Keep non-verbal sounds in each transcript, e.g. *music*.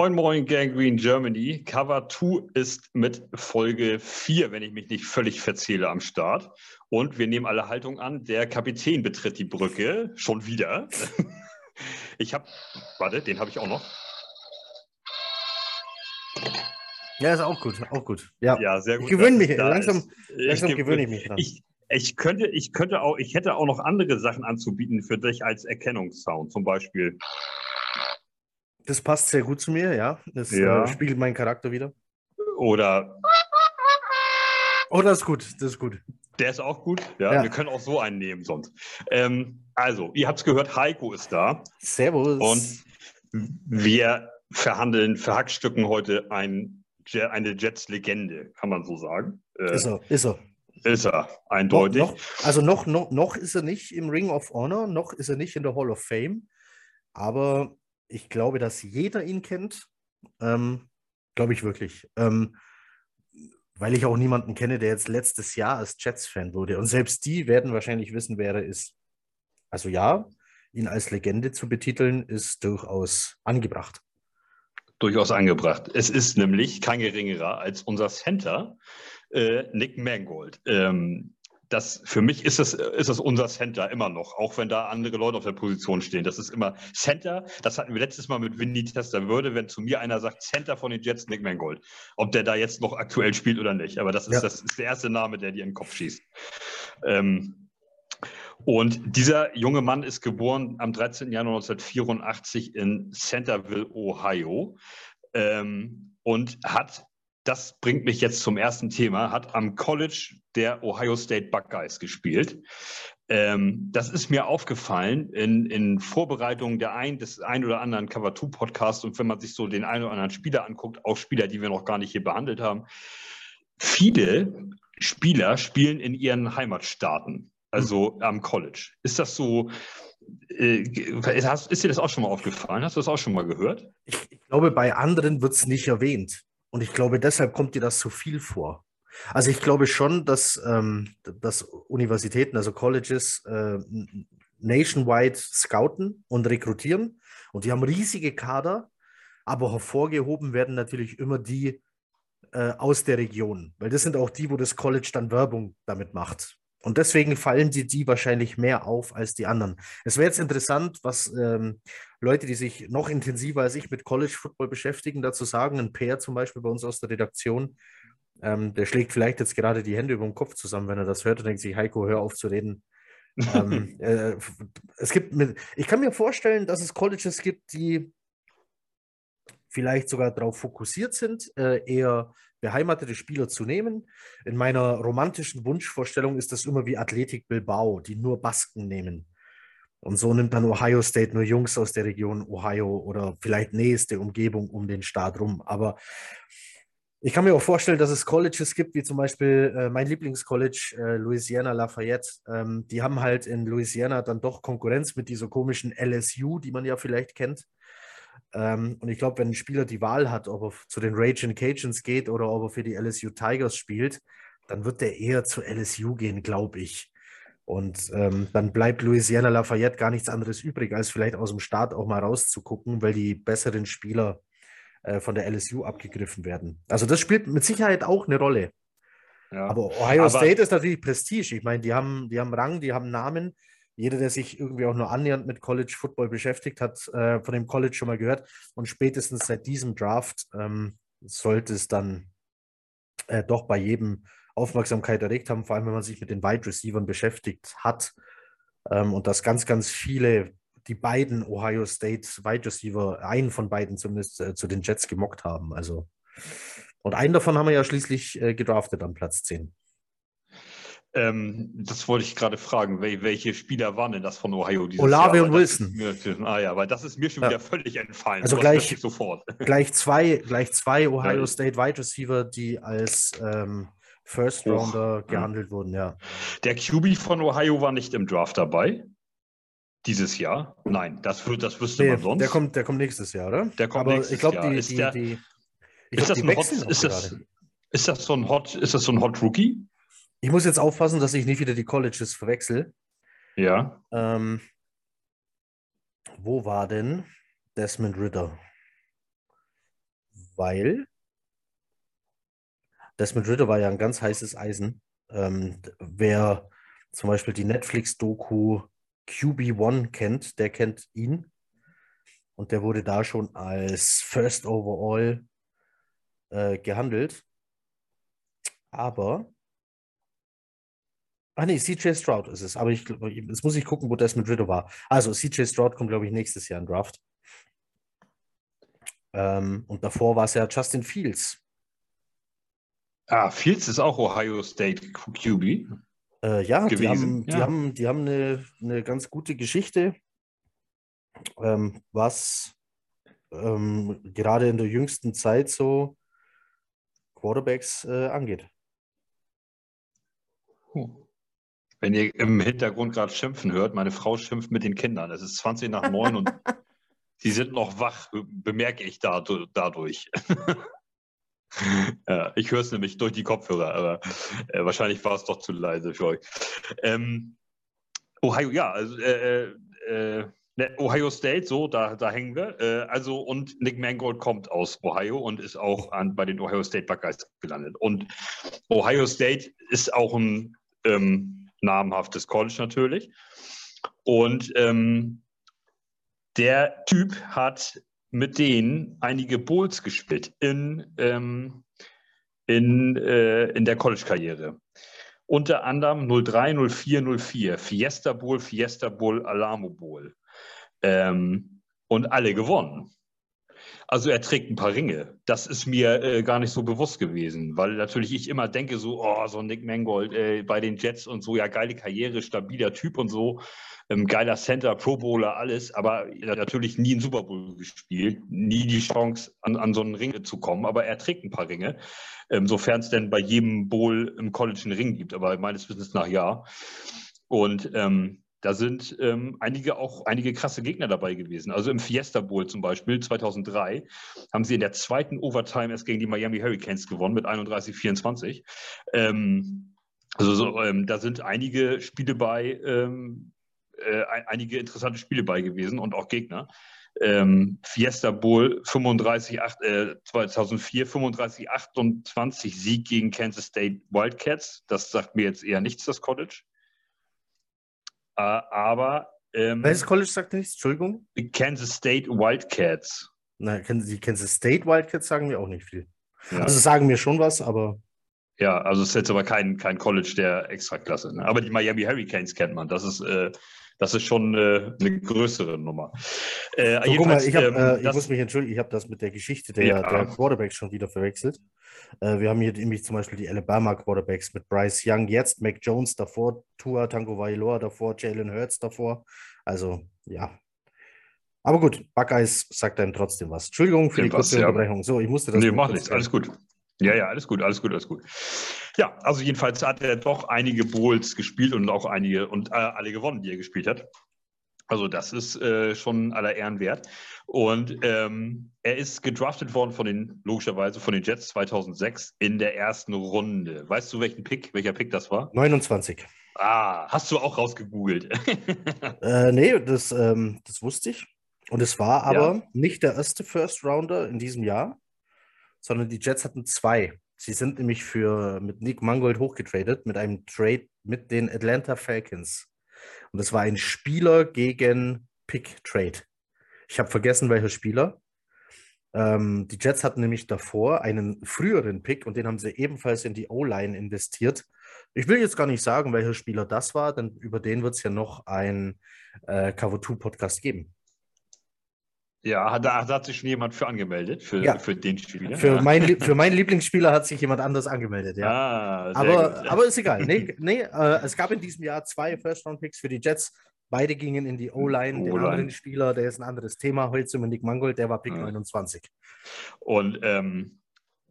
Moin Moin Gangrene Germany. Cover 2 ist mit Folge 4, wenn ich mich nicht völlig verzähle, am Start. Und wir nehmen alle Haltung an. Der Kapitän betritt die Brücke schon wieder. *laughs* Ich habe, warte, den habe ich auch noch. Ja, ist auch gut, auch gut. Ja, ja sehr gut. Ich gewöhne mich, langsam, ist- langsam ich gewöhne ich mich dran. Ich, ich könnte, ich könnte auch, ich hätte auch noch andere Sachen anzubieten für dich als Erkennungssound, zum Beispiel. Das passt sehr gut zu mir, ja. Das Ja. Äh, spiegelt meinen Charakter wieder. Oder Oh, das ist gut, das ist gut. Der ist auch gut. Ja, Ja. wir können auch so einen nehmen sonst. Ähm, also, ihr habt es gehört, Heiko ist da Servus. und wir verhandeln, verhackstücken heute ein, eine Jets-Legende, kann man so sagen. Äh, ist er, ist er. Ist er, Noch, eindeutig. noch, also noch, noch, noch ist er nicht im Ring of Honor, noch ist er nicht in der Hall of Fame. Aber ich glaube, dass jeder ihn kennt. Ähm, glaube ich wirklich. Ähm, weil ich auch niemanden kenne, der jetzt letztes Jahr als Jets-Fan wurde. Und selbst die werden wahrscheinlich wissen, wer er ist. Also ja, ihn als Legende zu betiteln, ist durchaus angebracht. Durchaus angebracht. Es ist nämlich kein geringerer als unser Center, äh, Nick Mangold. Ähm, das, für mich ist das, ist das unser Center immer noch, auch wenn da andere Leute auf der Position stehen. Das ist immer Center. Das hatten wir letztes Mal mit Winnie Testerwürde, wenn zu mir einer sagt Center von den Jets, Nick Mangold. Ob der da jetzt noch aktuell spielt oder nicht. Aber das ist, Ja. das ist der erste Name, der dir in den Kopf schießt. Ähm, und dieser junge Mann ist geboren am 13. Januar 1984 in Centerville, Ohio. Ähm, und hat, das bringt mich jetzt zum ersten Thema, hat am College der Ohio State Buckeyes gespielt. Ähm, das ist mir aufgefallen in, in Vorbereitung der ein, des ein oder anderen Cover 2 Podcast und wenn man sich so den einen oder anderen Spieler anguckt, auch Spieler, die wir noch gar nicht hier behandelt haben. Viele Spieler spielen in ihren Heimatstaaten, also am College. Ist das so? Äh, ist dir das auch schon mal aufgefallen? Hast du das auch schon mal gehört? Ich glaube, bei anderen wird es nicht erwähnt. Und ich glaube, deshalb kommt dir das so viel vor. Also ich glaube schon, dass, ähm, dass Universitäten, also Colleges, äh, nationwide scouten und rekrutieren. Und die haben riesige Kader, aber hervorgehoben werden natürlich immer die äh, aus der Region, weil das sind auch die, wo das College dann Werbung damit macht. Und deswegen fallen die, die wahrscheinlich mehr auf als die anderen. Es wäre jetzt interessant, was ähm, Leute, die sich noch intensiver als ich mit College Football beschäftigen, dazu sagen. Ein Peer zum Beispiel bei uns aus der Redaktion, ähm, der schlägt vielleicht jetzt gerade die Hände über den Kopf zusammen, wenn er das hört und denkt sich, Heiko, hör auf zu reden. ähm, *laughs* äh, es gibt, mit, ich kann mir vorstellen, dass es Colleges gibt, die vielleicht sogar darauf fokussiert sind, äh, eher beheimatete Spieler zu nehmen. In meiner romantischen Wunschvorstellung ist das immer wie Athletik Bilbao, die nur Basken nehmen. Und so nimmt dann Ohio State nur Jungs aus der Region Ohio oder vielleicht nächste Umgebung um den Staat rum. Aber ich kann mir auch vorstellen, dass es Colleges gibt, wie zum Beispiel äh, mein Lieblingscollege, äh, Louisiana Lafayette. Ähm, die haben halt in Louisiana dann doch Konkurrenz mit dieser komischen LSU, die man ja vielleicht kennt. Ähm, und ich glaube, wenn ein Spieler die Wahl hat, ob er zu den Raging Cajuns geht oder ob er für die LSU Tigers spielt, dann wird der eher zu LSU gehen, glaube ich. Und ähm, dann bleibt Louisiana Lafayette gar nichts anderes übrig, als vielleicht aus dem Staat auch mal rauszugucken, weil die besseren Spieler äh, von der LSU abgegriffen werden. Also das spielt mit Sicherheit auch eine Rolle. Ja. Aber Ohio Aber- State ist natürlich Prestige. Ich meine, die haben, die haben Rang, die haben Namen. Jeder, der sich irgendwie auch nur annähernd mit College Football beschäftigt, hat äh, von dem College schon mal gehört. Und spätestens seit diesem Draft ähm, sollte es dann äh, doch bei jedem Aufmerksamkeit erregt haben, vor allem wenn man sich mit den Wide Receivers beschäftigt hat. Ähm, und dass ganz, ganz viele, die beiden Ohio State Wide Receiver, einen von beiden zumindest, äh, zu den Jets gemockt haben. Also, und einen davon haben wir ja schließlich äh, gedraftet am Platz 10. Ähm, das wollte ich gerade fragen. Wel welche Spieler waren denn das von Ohio dieses Olave Jahr? und Wilson. Mir, ah ja, weil das ist mir schon Ja. wieder völlig entfallen. Also gleich- sofort. *laughs* gleich zwei, gleich zwei Ohio Ja. State Wide Receiver, die als ähm, First Rounder ja. gehandelt wurden, ja. Der QB von Ohio war nicht im Draft dabei. Dieses Jahr? Nein, das, wird, das wüsste Nee, man sonst. der kommt, der kommt nächstes Jahr, oder? Der kommt Aber nächstes ich glaube, Jahr. die, Ist die, der- die, ich ist, glaub, das Hot, ist, das, gerade. ist das so ein Hot, ist das so ein Hot Rookie? Ich muss jetzt aufpassen, dass ich nicht wieder die Colleges verwechsel. Ja. Ähm, wo war denn Desmond Ritter? weil Desmond Ritter war ja ein ganz heißes Eisen. Ähm, wer zum Beispiel die Netflix-Doku QB1 kennt, der kennt ihn. Und der wurde da schon als First Overall äh, gehandelt. Aber. Ah nee, CJ Stroud ist es. Aber ich, jetzt muss ich gucken, wo Desmond Ritter war. Also CJ Stroud kommt, glaube ich, nächstes Jahr in Draft. Ähm, und davor war es ja Justin Fields. Ah, Fields ist auch Ohio State QB. Äh, ja, die haben, ja. die haben, die haben eine, eine ganz gute Geschichte, ähm, was ähm, gerade in der jüngsten Zeit so Quarterbacks äh, angeht. Wenn ihr im Hintergrund gerade schimpfen hört, meine Frau schimpft mit den Kindern. Es ist 20 nach 9 und *laughs* sie sind noch wach, bemerke ich dadurch. *laughs* Ja, ich höre es nämlich durch die Kopfhörer, aber äh, wahrscheinlich war es doch zu leise für euch. Ähm, Ohio, ja, also äh, äh, äh ne, Ohio State, so, da, da hängen wir. Äh, also, und Nick Mangold kommt aus Ohio und ist auch an, bei den Ohio State Buckeyes gelandet. Und Ohio State ist auch ein ähm, namhaftes College natürlich. Und ähm, der Typ hat mit denen einige Bowls gespielt in, ähm, in, äh, in der College-Karriere. Unter anderem 03, 04, 04, Fiesta Bowl, Fiesta Bowl, Alamo Bowl. Ähm, und alle gewonnen. Also er trägt ein paar Ringe. Das ist mir äh, gar nicht so bewusst gewesen, weil natürlich ich immer denke so, oh, so Nick Mangold äh, bei den Jets und so, ja, geile Karriere, stabiler Typ und so ähm, geiler Center, Pro Bowler, alles, aber natürlich nie einen Super Bowl gespielt, nie die Chance, an, an so einen Ring zu kommen, aber er trägt ein paar Ringe, ähm, sofern es denn bei jedem Bowl im College einen Ring gibt, aber meines Wissens nach ja. Und ähm, da sind ähm, einige auch einige krasse Gegner dabei gewesen. Also im Fiesta Bowl zum Beispiel 2003 haben sie in der zweiten Overtime erst gegen die Miami Hurricanes gewonnen mit 31-24. Ähm, also so, ähm, da sind einige Spiele bei, ähm, äh, einige interessante Spiele bei gewesen und auch Gegner. Ähm, Fiesta Bowl 35, 8, äh, 2004 35 28 Sieg gegen Kansas State Wildcats. Das sagt mir jetzt eher nichts, das College. Äh, aber ähm, welches College sagt nichts? Entschuldigung. Kansas State Wildcats. Na, die Kansas State Wildcats sagen mir auch nicht viel. Ja. Also sagen mir schon was, aber ja, also es ist jetzt aber kein, kein College der Extraklasse. Ne? Aber die Miami Hurricanes kennt man. Das ist äh, das ist schon äh, eine größere Nummer. Äh, so, guck mal, ich, hab, ähm, äh, ich muss mich entschuldigen, ich habe das mit der Geschichte der, ja. der Quarterbacks schon wieder verwechselt. Äh, wir haben hier nämlich zum Beispiel die Alabama Quarterbacks mit Bryce Young, jetzt Mac Jones davor, Tua Tango Vailoa davor, Jalen Hurts davor. Also, ja. Aber gut, Buckeyes sagt einem trotzdem was. Entschuldigung für die kurze ja. Unterbrechung. So, ich musste das. Nee, mach nichts, alles gut. Ja, ja, alles gut, alles gut, alles gut. Ja, also jedenfalls hat er doch einige Bowls gespielt und auch einige und äh, alle gewonnen, die er gespielt hat. Also das ist äh, schon aller Ehren wert. Und ähm, er ist gedraftet worden von den, logischerweise von den Jets 2006 in der ersten Runde. Weißt du, welchen Pick, welcher Pick das war? 29. Ah, hast du auch rausgegoogelt? *laughs* äh, nee, das, ähm, das wusste ich. Und es war aber ja. nicht der erste First Rounder in diesem Jahr sondern die Jets hatten zwei. Sie sind nämlich für, mit Nick Mangold hochgetradet, mit einem Trade mit den Atlanta Falcons. Und das war ein Spieler gegen Pick-Trade. Ich habe vergessen, welcher Spieler. Ähm, die Jets hatten nämlich davor einen früheren Pick und den haben sie ebenfalls in die O-Line investiert. Ich will jetzt gar nicht sagen, welcher Spieler das war, denn über den wird es ja noch ein äh, Cover 2 Podcast geben. Ja, da, da, hat sich schon jemand für angemeldet, für, ja. für den Spieler. Für, ja. mein, für meinen *laughs* Lieblingsspieler hat sich jemand anders angemeldet, ja. Ah, aber, aber ist egal. Nee, *laughs* nee äh, es gab in diesem Jahr zwei First-Round-Picks für die Jets. Beide gingen in die O-Line. Den anderen Spieler, der ist ein anderes Thema. Heute Nick Mangold, der war Pick ja. 29. Und ähm,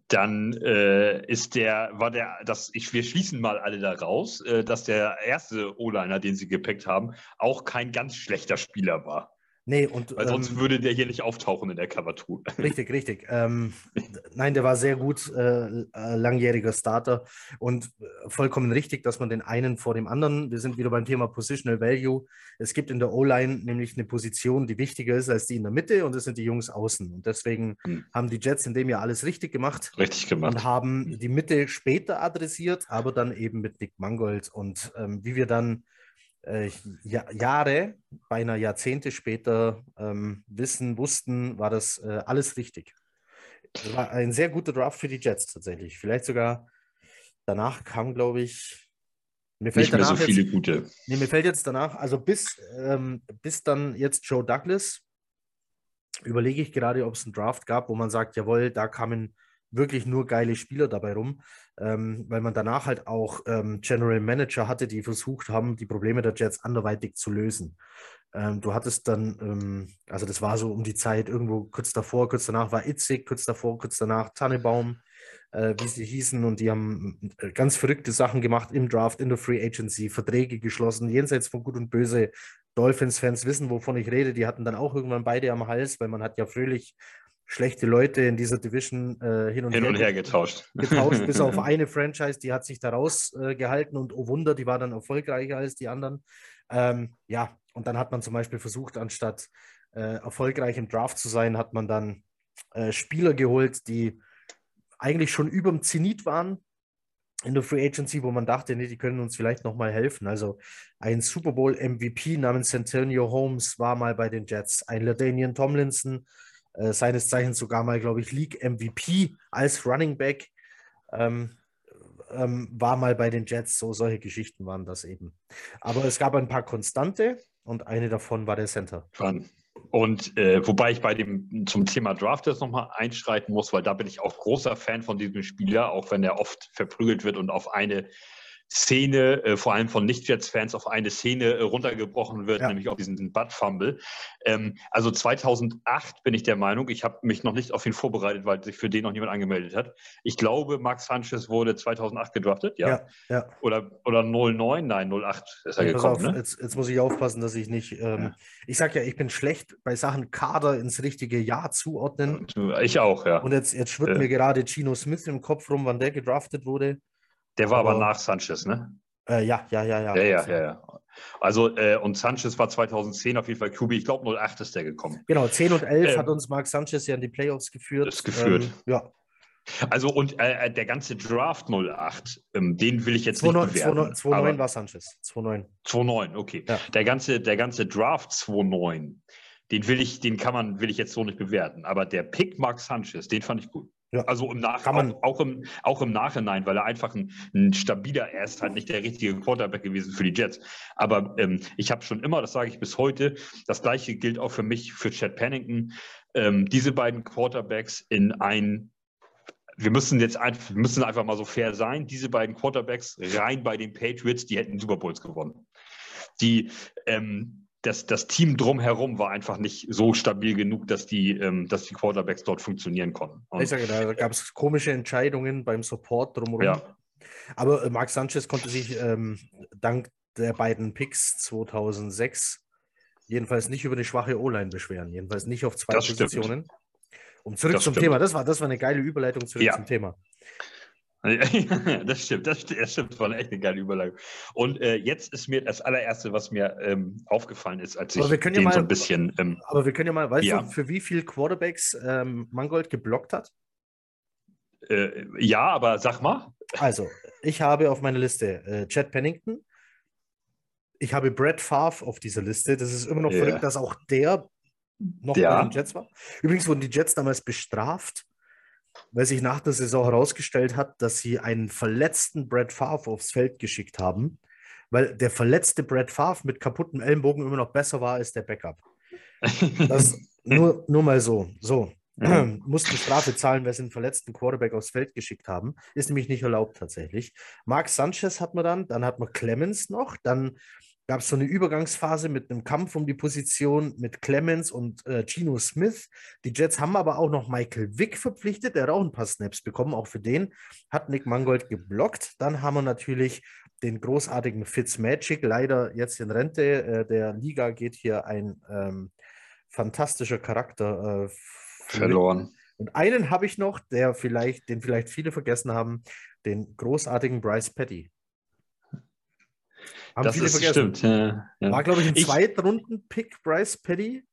dann äh, ist der, war der, das, ich, wir schließen mal alle da raus, äh, dass der erste O-Liner, den sie gepickt haben, auch kein ganz schlechter Spieler war. Nee, und. Weil sonst ähm, würde der hier nicht auftauchen in der Cover 2. Richtig, richtig. *laughs* Ähm, nein, der war sehr gut, äh, äh, langjähriger Starter und äh, vollkommen richtig, dass man den einen vor dem anderen, wir sind wieder beim Thema Positional Value. Es gibt in der O-Line nämlich eine Position, die wichtiger ist als die in der Mitte und das sind die Jungs außen. Und deswegen hm. haben die Jets in dem Jahr alles richtig gemacht. Richtig gemacht. Und haben die Mitte später adressiert, aber dann eben mit Nick Mangold. Und ähm, wie wir dann äh, Jahre, beinahe Jahrzehnte später ähm, wissen, wussten, war das äh, alles richtig. Das war ein sehr guter Draft für die Jets tatsächlich. Vielleicht sogar danach kam, glaube ich, mir fällt Nicht mehr so viele jetzt, gute. Nee, mir fällt jetzt danach, also bis, ähm, bis dann jetzt Joe Douglas, überlege ich gerade, ob es einen Draft gab, wo man sagt, jawohl, da kamen wirklich nur geile Spieler dabei rum, ähm, weil man danach halt auch ähm, General Manager hatte, die versucht haben, die Probleme der Jets anderweitig zu lösen. Ähm, du hattest dann, ähm, also das war so um die Zeit, irgendwo kurz davor, kurz danach war Itzig, kurz davor, kurz danach Tannebaum, äh, wie sie hießen, und die haben äh, ganz verrückte Sachen gemacht im Draft, in der Free Agency, Verträge geschlossen, jenseits von Gut und Böse. Dolphins-Fans wissen, wovon ich rede. Die hatten dann auch irgendwann beide am Hals, weil man hat ja fröhlich schlechte Leute in dieser Division äh, hin und, hin her, und her getauscht. Getauscht, bis auf *laughs* eine Franchise, die hat sich da rausgehalten äh, und oh Wunder, die war dann erfolgreicher als die anderen. Ähm, ja, und dann hat man zum Beispiel versucht, anstatt äh, erfolgreich im Draft zu sein, hat man dann äh, Spieler geholt, die eigentlich schon über dem Zenit waren in der Free Agency, wo man dachte, nee, die können uns vielleicht nochmal helfen. Also ein Super Bowl MVP namens Santonio Holmes war mal bei den Jets, ein Ladanian Tomlinson äh, seines Zeichens sogar mal, glaube ich, League MVP als Running Back. Ähm, ähm, war mal bei den Jets, so solche Geschichten waren das eben. Aber es gab ein paar Konstante und eine davon war der Center. Und äh, wobei ich bei dem zum Thema Draft jetzt nochmal einschreiten muss, weil da bin ich auch großer Fan von diesem Spieler, auch wenn er oft verprügelt wird und auf eine Szene, äh, vor allem von Nicht-Jets-Fans, auf eine Szene äh, runtergebrochen wird, ja. nämlich auf diesen Butt-Fumble. Ähm, also 2008 bin ich der Meinung, ich habe mich noch nicht auf ihn vorbereitet, weil sich für den noch niemand angemeldet hat. Ich glaube, Max Sanchez wurde 2008 gedraftet, ja? Ja. ja. Oder, oder 09, nein, 08 ist er ja, gekommen. Auf, ne? jetzt, jetzt, muss ich aufpassen, dass ich nicht, ähm, ich sage ja, ich bin schlecht bei Sachen Kader ins richtige Jahr zuordnen. Ich auch, ja. Und jetzt, jetzt schwirrt äh. mir gerade Gino Smith im Kopf rum, wann der gedraftet wurde. Der war aber, aber nach Sanchez, ne? Äh, ja, ja, ja, ja. Ja, ja, ja. ja. Also, äh, und Sanchez war 2010 auf jeden Fall QB. Ich glaube, 08 ist der gekommen. Genau, 10 und 11 ähm, hat uns Mark Sanchez ja in die Playoffs geführt. Das geführt. Ähm, ja. Also, und äh, äh der ganze Draft 08, ähm, den will ich jetzt 29, nicht bewerten. 2-9 war Sanchez. 2-9. 2-9, okay. Ja. Der, ganze, der ganze Draft 2-9, den will ich, den kann man, will ich jetzt so nicht bewerten. Aber der Pick Mark Sanchez, den fand ich gut. Ja. Also im Nach auch, auch, im, auch im Nachhinein, weil er einfach ein, ein, stabiler, er ist halt nicht der richtige Quarterback gewesen für die Jets. Aber ähm, ich habe schon immer, das sage ich bis heute, das gleiche gilt auch für mich, für Chad Pennington. Ähm, diese beiden Quarterbacks in ein wir müssen jetzt einfach, müssen einfach mal so fair sein. Diese beiden Quarterbacks rein bei den Patriots, die hätten Super Bowls gewonnen. Die, ähm, das, das Team drumherum war einfach nicht so stabil genug, dass die, ähm, dass die Quarterbacks dort funktionieren konnten. Und, ich sage, da gab es komische Entscheidungen beim Support drumherum. Ja. Aber äh, Mark Sanchez konnte sich ähm, dank der beiden Picks 2006 jedenfalls nicht über eine schwache O-Line beschweren. Jedenfalls nicht auf zwei das Positionen. Stimmt. Um zurück das zum stimmt. Thema. Das war, das war eine geile Überleitung zurück ja. zum Thema. *laughs* das stimmt, das stimmt, das stimmt, war echt eine geile Überleitung. Und äh, jetzt ist mir das allererste, was mir ähm, aufgefallen ist, als ich den ja mal, so ein bisschen. Ähm, aber wir können ja mal, weißt ja. du, für wie viele Quarterbacks ähm, Mangold geblockt hat? Äh, ja, aber sag mal. Also, ich habe auf meiner Liste äh, Chad Pennington. Ich habe Brett Favre auf dieser Liste. Das ist immer noch yeah. verrückt, dass auch der noch ja. bei den Jets war. Übrigens wurden die Jets damals bestraft weil sich nach der Saison herausgestellt hat, dass sie einen verletzten Brad Favre aufs Feld geschickt haben, weil der verletzte Brad Favre mit kaputtem Ellenbogen immer noch besser war als der Backup. Das *laughs* nur, nur mal so. So. *clears throat* Mussten Strafe zahlen, weil sie einen verletzten Quarterback aufs Feld geschickt haben. Ist nämlich nicht erlaubt tatsächlich. Mark Sanchez hat man dann, dann hat man Clemens noch, dann gab es so eine Übergangsphase mit einem Kampf um die Position mit Clemens und äh, Gino Smith. Die Jets haben aber auch noch Michael Wick verpflichtet, der hat auch ein paar Snaps bekommen. Auch für den hat Nick Mangold geblockt. Dann haben wir natürlich den großartigen Fitzmagic, leider jetzt in Rente. Äh, der Liga geht hier ein ähm, fantastischer Charakter äh, verloren. Und einen habe ich noch, der vielleicht, den vielleicht viele vergessen haben, den großartigen Bryce Petty. Haben das viele vergessen. Stimmt. Ja, ja. War, glaube ich, ein Zweitrunden-Pick, Bryce Petty.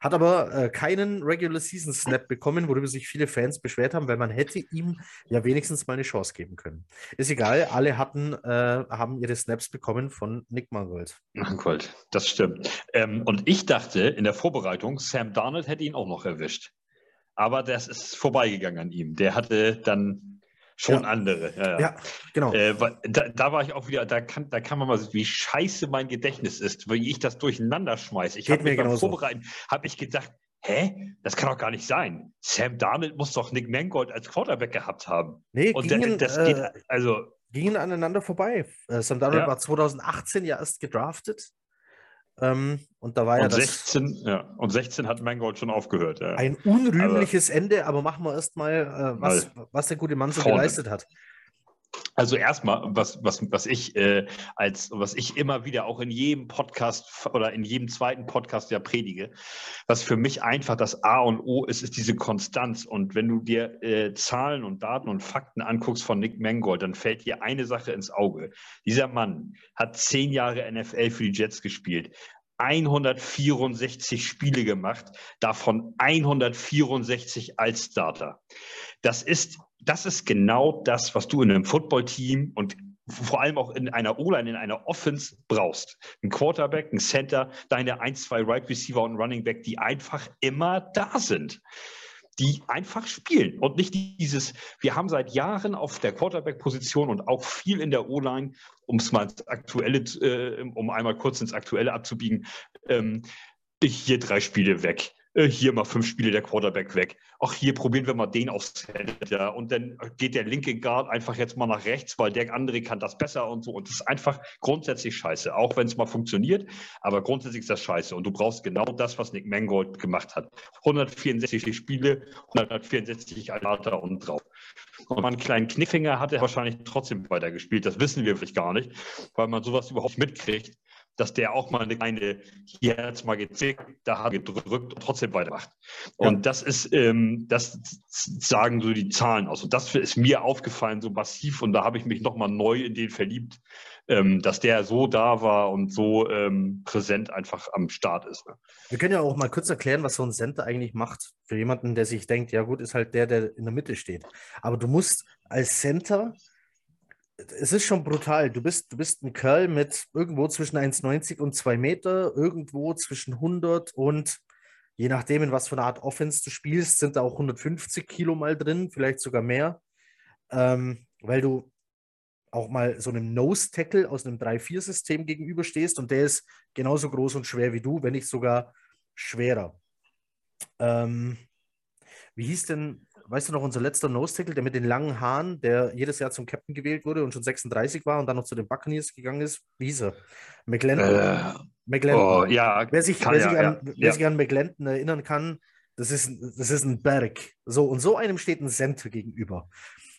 Hat aber äh, keinen Regular Season Snap bekommen, worüber sich viele Fans beschwert haben, weil man hätte ihm ja wenigstens mal eine Chance geben können. Ist egal, alle hatten, äh, haben ihre Snaps bekommen von Nick Mangold. Mangold, das stimmt. Ähm, und ich dachte in der Vorbereitung, Sam Darnold hätte ihn auch noch erwischt. Aber das ist vorbeigegangen an ihm. Der hatte dann schon ja. andere. Ja, ja. genau. Äh, da, da, war ich auch wieder, da kann, da kann man mal sehen, wie scheiße mein Gedächtnis ist, wie ich das durcheinander schmeiße. Ich habe mir beim Vorbereiten, habe ich gedacht, hä, das kann doch gar nicht sein. Sam Darnold muss doch Nick Mangold als Quarterback gehabt haben. Nee, Und gingen, das geht, äh, also gingen aneinander vorbei. Äh, Sam Darnold war 2018 ja erst gedraftet. Ähm, und da war und ja das. 16, ja, und 16 hat Mangold schon aufgehört. Ja. Ein unrühmliches aber, Ende, aber machen wir erstmal, äh, was, was der gute Mann so geleistet hat. Also erstmal, was, was, was ich äh, als was ich immer wieder auch in jedem Podcast oder in jedem zweiten Podcast ja predige, was für mich einfach das A und O ist, ist diese Konstanz. Und wenn du dir äh, Zahlen und Daten und Fakten anguckst von Nick Mangold, dann fällt dir eine Sache ins Auge. Dieser Mann hat zehn Jahre NFL für die Jets gespielt. 164 Spiele gemacht, davon 164 als Starter. Das ist, das ist genau das, was du in einem Footballteam und vor allem auch in einer O-Line, in einer Offense brauchst. Ein Quarterback, ein Center, deine 1, 2 Right Receiver und Running Back, die einfach immer da sind die einfach spielen und nicht dieses, wir haben seit Jahren auf der Quarterback-Position und auch viel in der O-Line, um es mal Aktuelle, äh, um einmal kurz ins Aktuelle abzubiegen, ähm, hier drei Spiele weg. Äh, hier mal fünf Spiele der Quarterback weg. Ach, hier probieren wir mal den aufs Center. Und dann geht der linke Guard einfach jetzt mal nach rechts, weil der andere kann das besser und so. Und das ist einfach grundsätzlich scheiße, auch wenn es mal funktioniert. Aber grundsätzlich ist das scheiße. Und du brauchst genau das, was Nick Mangold gemacht hat. 164 Spiele, 164 Alter und drauf. Und man einen kleinen Knickfinger hat er wahrscheinlich trotzdem weitergespielt. Das wissen wir vielleicht gar nicht, weil man sowas überhaupt mitkriegt dass der auch mal eine kleine, hier hat es mal gezickt, da hat er gedrückt und trotzdem weitermacht. Ja. Und das ist, ähm, das sagen so die Zahlen aus. Und das ist mir aufgefallen, so massiv. Und da habe ich mich nochmal neu in den verliebt, ähm, dass der so da war und so ähm, präsent einfach am Start ist. Ne? Wir können ja auch mal kurz erklären, was so ein Center eigentlich macht. Für jemanden, der sich denkt, ja gut, ist halt der, der in der Mitte steht. Aber du musst als Center es ist schon brutal. Du bist, du bist ein Kerl mit irgendwo zwischen 1,90 und 2 Meter, irgendwo zwischen 100 und je nachdem, in was für eine Art Offense du spielst, sind da auch 150 Kilo mal drin, vielleicht sogar mehr, ähm, weil du auch mal so einem Nose-Tackle aus einem 3-4-System gegenüberstehst und der ist genauso groß und schwer wie du, wenn nicht sogar schwerer. Ähm, wie hieß denn weißt du noch, unser letzter Nose-Tackle, der mit den langen Haaren, der jedes Jahr zum Captain gewählt wurde und schon 36 war und dann noch zu den Buccaneers gegangen ist? Wie hieß er? McLendon. Äh, McLendon. Oh, ja, wer sich, wer, ja, sich an, ja, wer sich an McLendon erinnern kann, das ist, das ist ein Berg. So, und so einem steht ein Center gegenüber.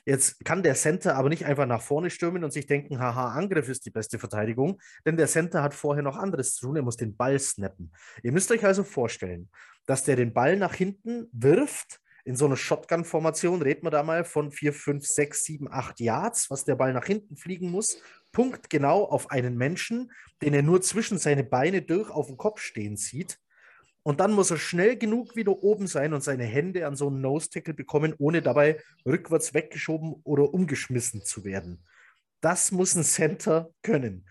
Jetzt kann der Center aber nicht einfach nach vorne stürmen und sich denken, haha, Angriff ist die beste Verteidigung, denn der Center hat vorher noch anderes zu tun, er muss den Ball snappen. Ihr müsst euch also vorstellen, dass der den Ball nach hinten wirft in so einer Shotgun-Formation reden wir da mal von 4, 5, 6, 7, 8 Yards, was der Ball nach hinten fliegen muss. Punkt genau auf einen Menschen, den er nur zwischen seine Beine durch auf dem Kopf stehen sieht. Und dann muss er schnell genug wieder oben sein und seine Hände an so einen Nose-Tackle bekommen, ohne dabei rückwärts weggeschoben oder umgeschmissen zu werden. Das muss ein Center können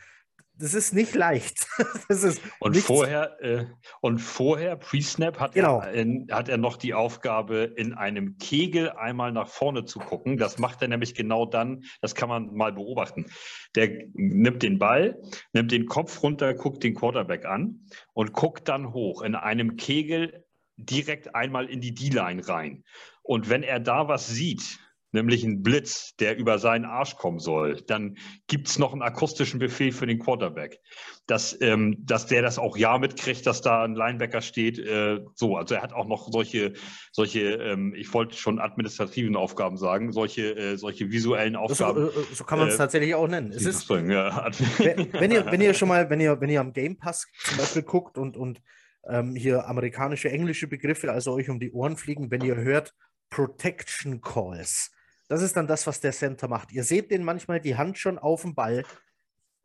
das ist nicht leicht. *laughs* Ist und, vorher, äh, und vorher, Pre-Snap, hat, genau. er, hat er noch die Aufgabe, in einem Kegel einmal nach vorne zu gucken. Das macht er nämlich genau dann, das kann man mal beobachten. Der nimmt den Ball, nimmt den Kopf runter, guckt den Quarterback an und guckt dann hoch in einem Kegel direkt einmal in die D-Line rein. Und wenn er da was sieht, nämlich ein Blitz, der über seinen Arsch kommen soll, dann gibt es noch einen akustischen Befehl für den Quarterback, dass, ähm, dass der das auch ja mitkriegt, dass da ein Linebacker steht. Äh, so, also er hat auch noch solche, solche ähm, ich wollte schon administrativen Aufgaben sagen, solche, äh, solche visuellen Aufgaben. So, äh, so kann man es äh, tatsächlich auch nennen. Es ist, bringen, ja. wenn, ihr, wenn ihr schon mal, wenn ihr, wenn ihr am Game Pass zum Beispiel guckt und, und ähm, hier amerikanische, englische Begriffe, also euch um die Ohren fliegen, wenn ihr hört, Protection Calls. Das ist dann das, was der Center macht. Ihr seht den manchmal die Hand schon auf dem Ball,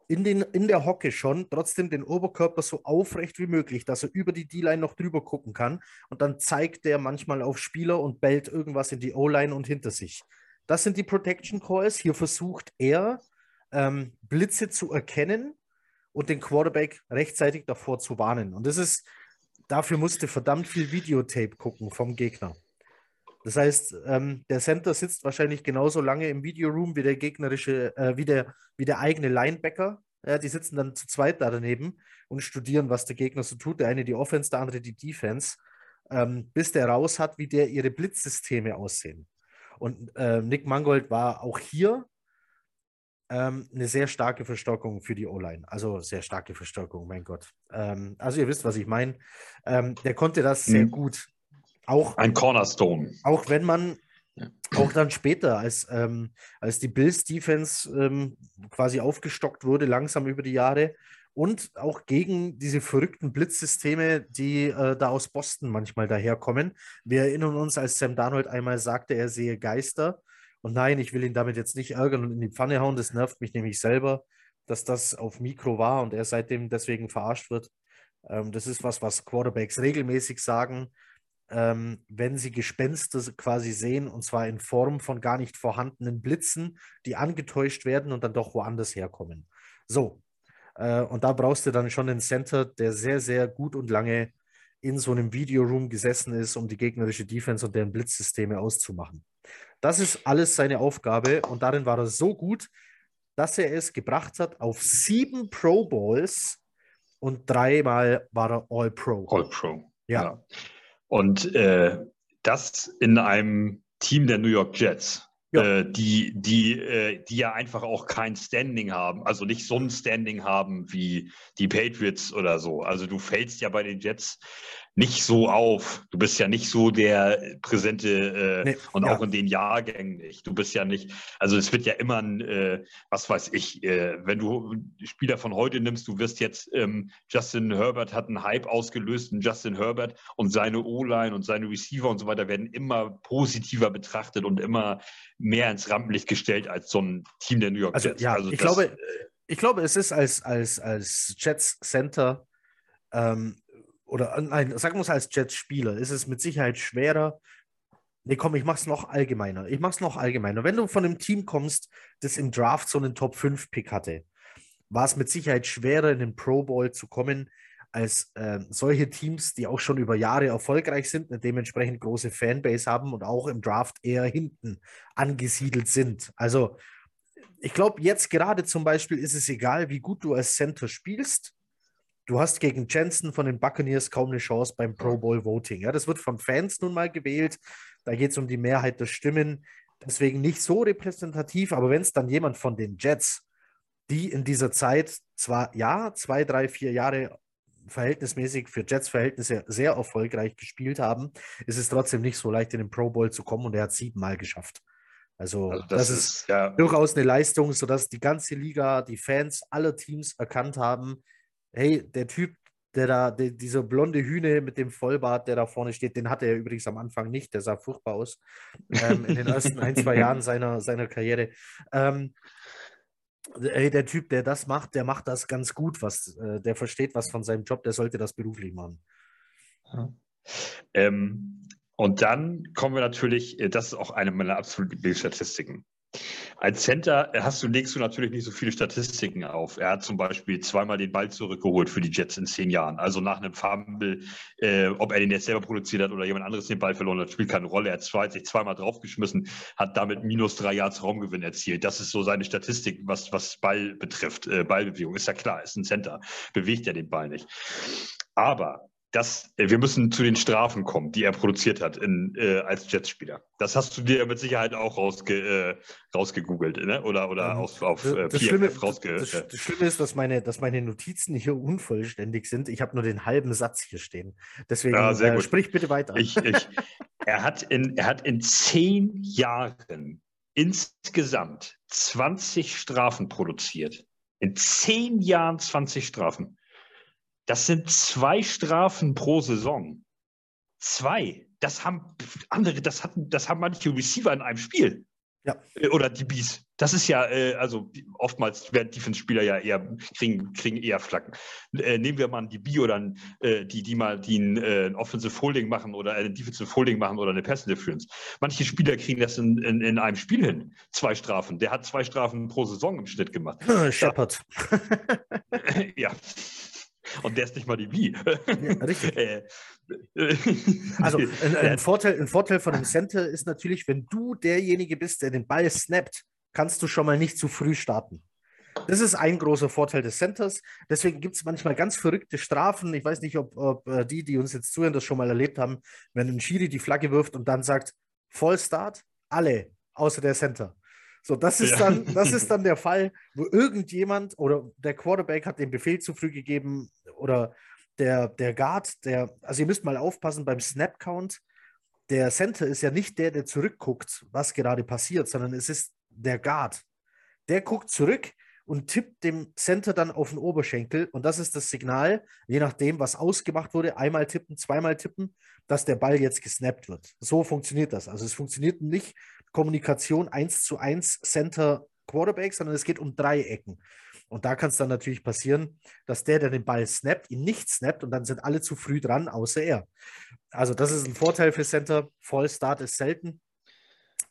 in, den, in der Hocke schon, trotzdem den Oberkörper so aufrecht wie möglich, dass er über die D-Line noch drüber gucken kann. Und dann zeigt der manchmal auf Spieler und bellt irgendwas in die O-Line und hinter sich. Das sind die Protection Calls. Hier versucht er, ähm, Blitze zu erkennen und den Quarterback rechtzeitig davor zu warnen. Und das ist, dafür musste verdammt viel Videotape gucken vom Gegner. Das heißt, ähm, der Center sitzt wahrscheinlich genauso lange im Videoroom wie der gegnerische, äh, wie, der, wie der eigene Linebacker. Ja, die sitzen dann zu zweit da daneben und studieren, was der Gegner so tut. Der eine die Offense, der andere die Defense, ähm, bis der raus hat, wie der ihre Blitzsysteme aussehen. Und äh, Nick Mangold war auch hier ähm, eine sehr starke Verstärkung für die O-Line. Also sehr starke Verstärkung, mein Gott. Ähm, also ihr wisst, was ich meine. Ähm, der konnte das sehr mhm. gut. Auch, Ein Cornerstone. Auch wenn man auch dann später, als, ähm, als die Bills Defense ähm, quasi aufgestockt wurde, langsam über die Jahre und auch gegen diese verrückten Blitzsysteme, die äh, da aus Boston manchmal daherkommen. Wir erinnern uns, als Sam Darnold einmal sagte, er sehe Geister. Und nein, ich will ihn damit jetzt nicht ärgern und in die Pfanne hauen. Das nervt mich nämlich selber, dass das auf Mikro war und er seitdem deswegen verarscht wird. Ähm, das ist was, was Quarterbacks regelmäßig sagen, ähm, wenn sie Gespenster quasi sehen, und zwar in Form von gar nicht vorhandenen Blitzen, die angetäuscht werden und dann doch woanders herkommen. So, äh, und da brauchst du dann schon einen Center, der sehr, sehr gut und lange in so einem Videoroom gesessen ist, um die gegnerische Defense und deren Blitzsysteme auszumachen. Das ist alles seine Aufgabe und darin war er so gut, dass er es gebracht hat auf sieben Pro Bowls und dreimal war er All Pro. All Pro. Ja. ja. Und äh, das in einem Team der New York Jets. Ja. Äh, die, die, äh, die ja einfach auch kein Standing haben, also nicht so ein Standing haben wie die Patriots oder so. Also du fällst ja bei den Jets nicht so auf. Du bist ja nicht so der präsente äh, nee, und ja. auch in den Jahrgängen nicht. Du bist ja nicht, also es wird ja immer ein, äh, was weiß ich, äh, wenn du Spieler von heute nimmst, du wirst jetzt, ähm, Justin Herbert hat einen Hype ausgelöst, und Justin Herbert und seine O-Line und seine Receiver und so weiter werden immer positiver betrachtet und immer mehr ins Rampenlicht gestellt als so ein Team der New York also, Jets. Ja, also ich, das, glaube, ich glaube, es ist als, als, als Jets Center ähm, oder nein, sagen wir es als Jets-Spieler, ist es mit Sicherheit schwerer. Nee, komm, ich mach's noch allgemeiner. Ich mach's noch allgemeiner. Wenn du von einem Team kommst, das im Draft so einen Top-5-Pick hatte, war es mit Sicherheit schwerer, in den Pro Bowl zu kommen, als äh, solche Teams, die auch schon über Jahre erfolgreich sind, eine dementsprechend große Fanbase haben und auch im Draft eher hinten angesiedelt sind. Also, ich glaube, jetzt gerade zum Beispiel ist es egal, wie gut du als Center spielst du hast gegen Jensen von den Buccaneers kaum eine Chance beim Pro Bowl Voting. Ja, das wird von Fans nun mal gewählt. Da geht es um die Mehrheit der Stimmen. Deswegen nicht so repräsentativ, aber wenn es dann jemand von den Jets, die in dieser Zeit zwar, ja, zwei, drei, vier Jahre verhältnismäßig für Jets-Verhältnisse sehr erfolgreich gespielt haben, ist es trotzdem nicht so leicht in den Pro Bowl zu kommen und er hat siebenmal geschafft. Also, also das, das, ist, ist ja. durchaus eine Leistung, sodass die ganze Liga, die Fans aller Teams erkannt haben, hey, der Typ, der da, der, dieser blonde Hühne mit dem Vollbart, der da vorne steht, den hatte er übrigens am Anfang nicht, der sah furchtbar aus ähm, in den ersten ein, zwei *laughs* Jahren seiner, seiner Karriere. Ähm, hey, der Typ, der das macht, der macht das ganz gut, was, äh, der versteht was von seinem Job, der sollte das beruflich machen. Ja. Ähm, und dann kommen wir natürlich, äh, das ist auch eine meiner absoluten Lieblingsstatistiken. Als Center hast du, legst du natürlich nicht so viele Statistiken auf. Er hat zum Beispiel zweimal den Ball zurückgeholt für die Jets in zehn Jahren. Also nach einem Fumble, äh, ob er den jetzt selber produziert hat oder jemand anderes den Ball verloren hat, spielt keine Rolle. Er hat sich zweimal draufgeschmissen, hat damit minus drei Yards Raumgewinn erzielt. Das ist so seine Statistik, was, was Ball betrifft. Äh, Ballbewegung ist ja klar, ist ein Center, bewegt er den Ball nicht. Aber das, äh, wir müssen zu den Strafen kommen, die er produziert hat in, äh, als Jetspieler. Das hast du dir mit Sicherheit auch rausge, äh, rausgegoogelt, ne? oder, oder ähm, auf, auf äh, das, Schlimme, rausge das, das, Schlimme ist, dass meine, dass meine Notizen hier unvollständig sind. Ich habe nur den halben Satz hier stehen. Deswegen ja, äh, sprich bitte weiter. Ich, ich, er, hat in, er hat in zehn Jahren insgesamt 20 Strafen produziert. In zehn Jahren 20 Strafen. Das sind zwei Strafen pro Saison. Zwei. das haben andere, das hatten, das haben manche Receiver in einem Spiel. Ja. Äh, oder die Bees. Das ist ja, äh, also oftmals werden Defense-Spieler ja eher, kriegen, kriegen eher Flacken. Äh, nehmen wir mal ein DB oder äh, die, die mal die ein, ein Offensive Holding machen oder ein Defensive Holding machen oder eine Pass Interference. Manche Spieler kriegen das in, in, in, einem Spiel hin. Zwei Strafen. Der hat zwei Strafen pro Saison im Schnitt gemacht. *laughs* Shepard. *laughs* ja. Und der ist nicht mal die Wie. Ja, richtig. *laughs* Äh, also *laughs* ein, ein, Vorteil, ein Vorteil von einem Center ist natürlich, wenn du derjenige bist, der den Ball snappt, kannst du schon mal nicht zu früh starten. Das ist ein großer Vorteil des Centers. Deswegen gibt es manchmal ganz verrückte Strafen. Ich weiß nicht, ob, ob, äh, die, die uns jetzt zuhören, das schon mal erlebt haben, wenn ein Schiri die Flagge wirft und dann sagt, Vollstart, alle, außer der Center. So, das ist, ja. dann, das ist *laughs* dann der Fall, wo irgendjemand oder der Quarterback hat den Befehl zu früh gegeben oder der, der Guard, der, also ihr müsst mal aufpassen beim Snap-Count. Der Center ist ja nicht der, der zurückguckt, was gerade passiert, sondern es ist der Guard. Der guckt zurück und tippt dem Center dann auf den Oberschenkel. Und das ist das Signal, je nachdem, was ausgemacht wurde, einmal tippen, zweimal tippen, dass der Ball jetzt gesnappt wird. So funktioniert das. Also es funktioniert nicht Kommunikation 1 zu 1 Center Quarterback, sondern es geht um drei Ecken. Und da kann es dann natürlich passieren, dass der, der den Ball snappt, ihn nicht snappt und dann sind alle zu früh dran, außer er. Also das ist ein Vorteil für Center. Vollstart ist selten.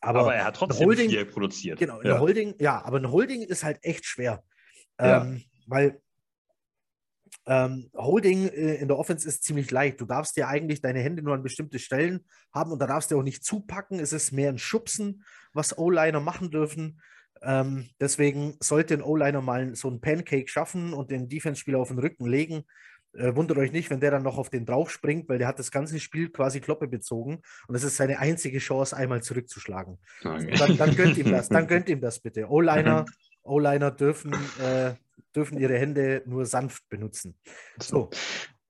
Aber, aber, er hat trotzdem Holding, viel produziert. Genau, ja. Holding, ja, aber ein Holding ist halt echt schwer. Ja. Ähm, weil ähm, Holding äh, in der Offense ist ziemlich leicht. Du darfst ja eigentlich deine Hände nur an bestimmte Stellen haben und da darfst du auch nicht zupacken. Es ist mehr ein Schubsen, was O-Liner machen dürfen. Ähm, deswegen sollte ein O-Liner mal so ein Pancake schaffen und den Defense-Spieler auf den Rücken legen. Äh, wundert euch nicht, wenn der dann noch auf den drauf springt, weil der hat das ganze Spiel quasi Kloppe bezogen und es ist seine einzige Chance, einmal zurückzuschlagen. Dann, dann, gönnt ihm das, dann *laughs* gönnt ihm das bitte. O-Liner, O-Liner dürfen, äh, dürfen ihre Hände nur sanft benutzen. So.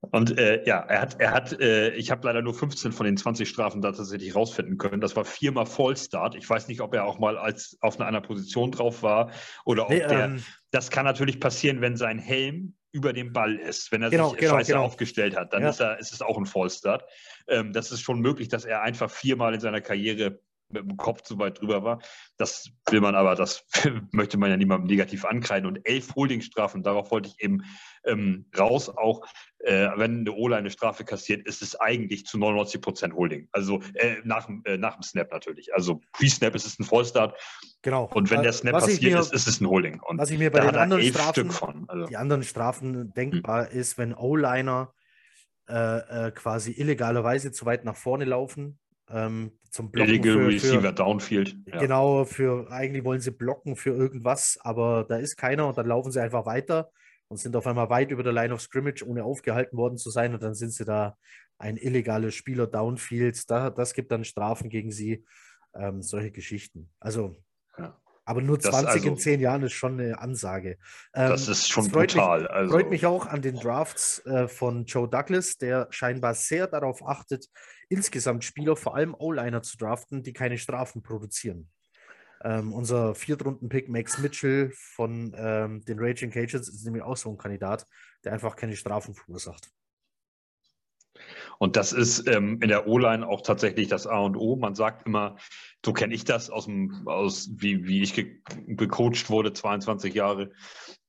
Und äh, ja, er hat, er hat, äh, ich habe leider nur 15 von den 20 Strafen da tatsächlich rausfinden können. Das war viermal Vollstart. Ich weiß nicht, ob er auch mal als auf einer Position drauf war oder ob nee, der. Ähm, das kann natürlich passieren, wenn sein Helm über dem Ball ist. Wenn er genau, sich genau, scheiße genau. aufgestellt hat, dann ja. ist, er, ist es auch ein Fallstart. Ähm, das ist schon möglich, dass er einfach viermal in seiner Karriere mit dem Kopf zu weit drüber war. Das will man aber, das *laughs* möchte man ja niemandem negativ ankreiden. Und elf Holdingstrafen, darauf wollte ich eben ähm, raus. Auch äh, wenn eine O-Line eine Strafe kassiert, ist es eigentlich zu 99 Prozent Holding. Also äh, nach, äh, nach dem Snap natürlich. Also Pre-Snap ist es ein Vollstart. Genau. Und wenn der Snap passiert mir, ist, ist es ein Holding. Und was ich mir bei den anderen Strafen, also. die anderen Strafen denkbar hm. ist, wenn O-Liner äh, äh, quasi illegalerweise zu weit nach vorne laufen, ähm, zum Blocken. Illegal für, Receiver für, Downfield. Ja. Genau, für eigentlich wollen sie blocken für irgendwas, aber da ist keiner und dann laufen sie einfach weiter und sind auf einmal weit über der Line of Scrimmage, ohne aufgehalten worden zu sein. Und dann sind sie da ein illegaler Spieler Downfield. Da, das gibt dann Strafen gegen sie. Ähm, solche Geschichten. Also, ja. Aber nur 20 also, in 10 Jahren ist schon eine Ansage. Ähm, das ist schon freut brutal. Mich, also. Freut mich auch an den Drafts äh, von Joe Douglas, der scheinbar sehr darauf achtet, insgesamt Spieler, vor allem O-Liner zu draften, die keine Strafen produzieren. Ähm, unser Viertrunden-Pick Max Mitchell von ähm, den Raging Cages ist nämlich auch so ein Kandidat, der einfach keine Strafen verursacht. Und das ist ähm, in der O-Line auch tatsächlich das A und O. Man sagt immer, so kenne ich das aus dem, aus wie, wie ich gecoacht wurde, 22 Jahre.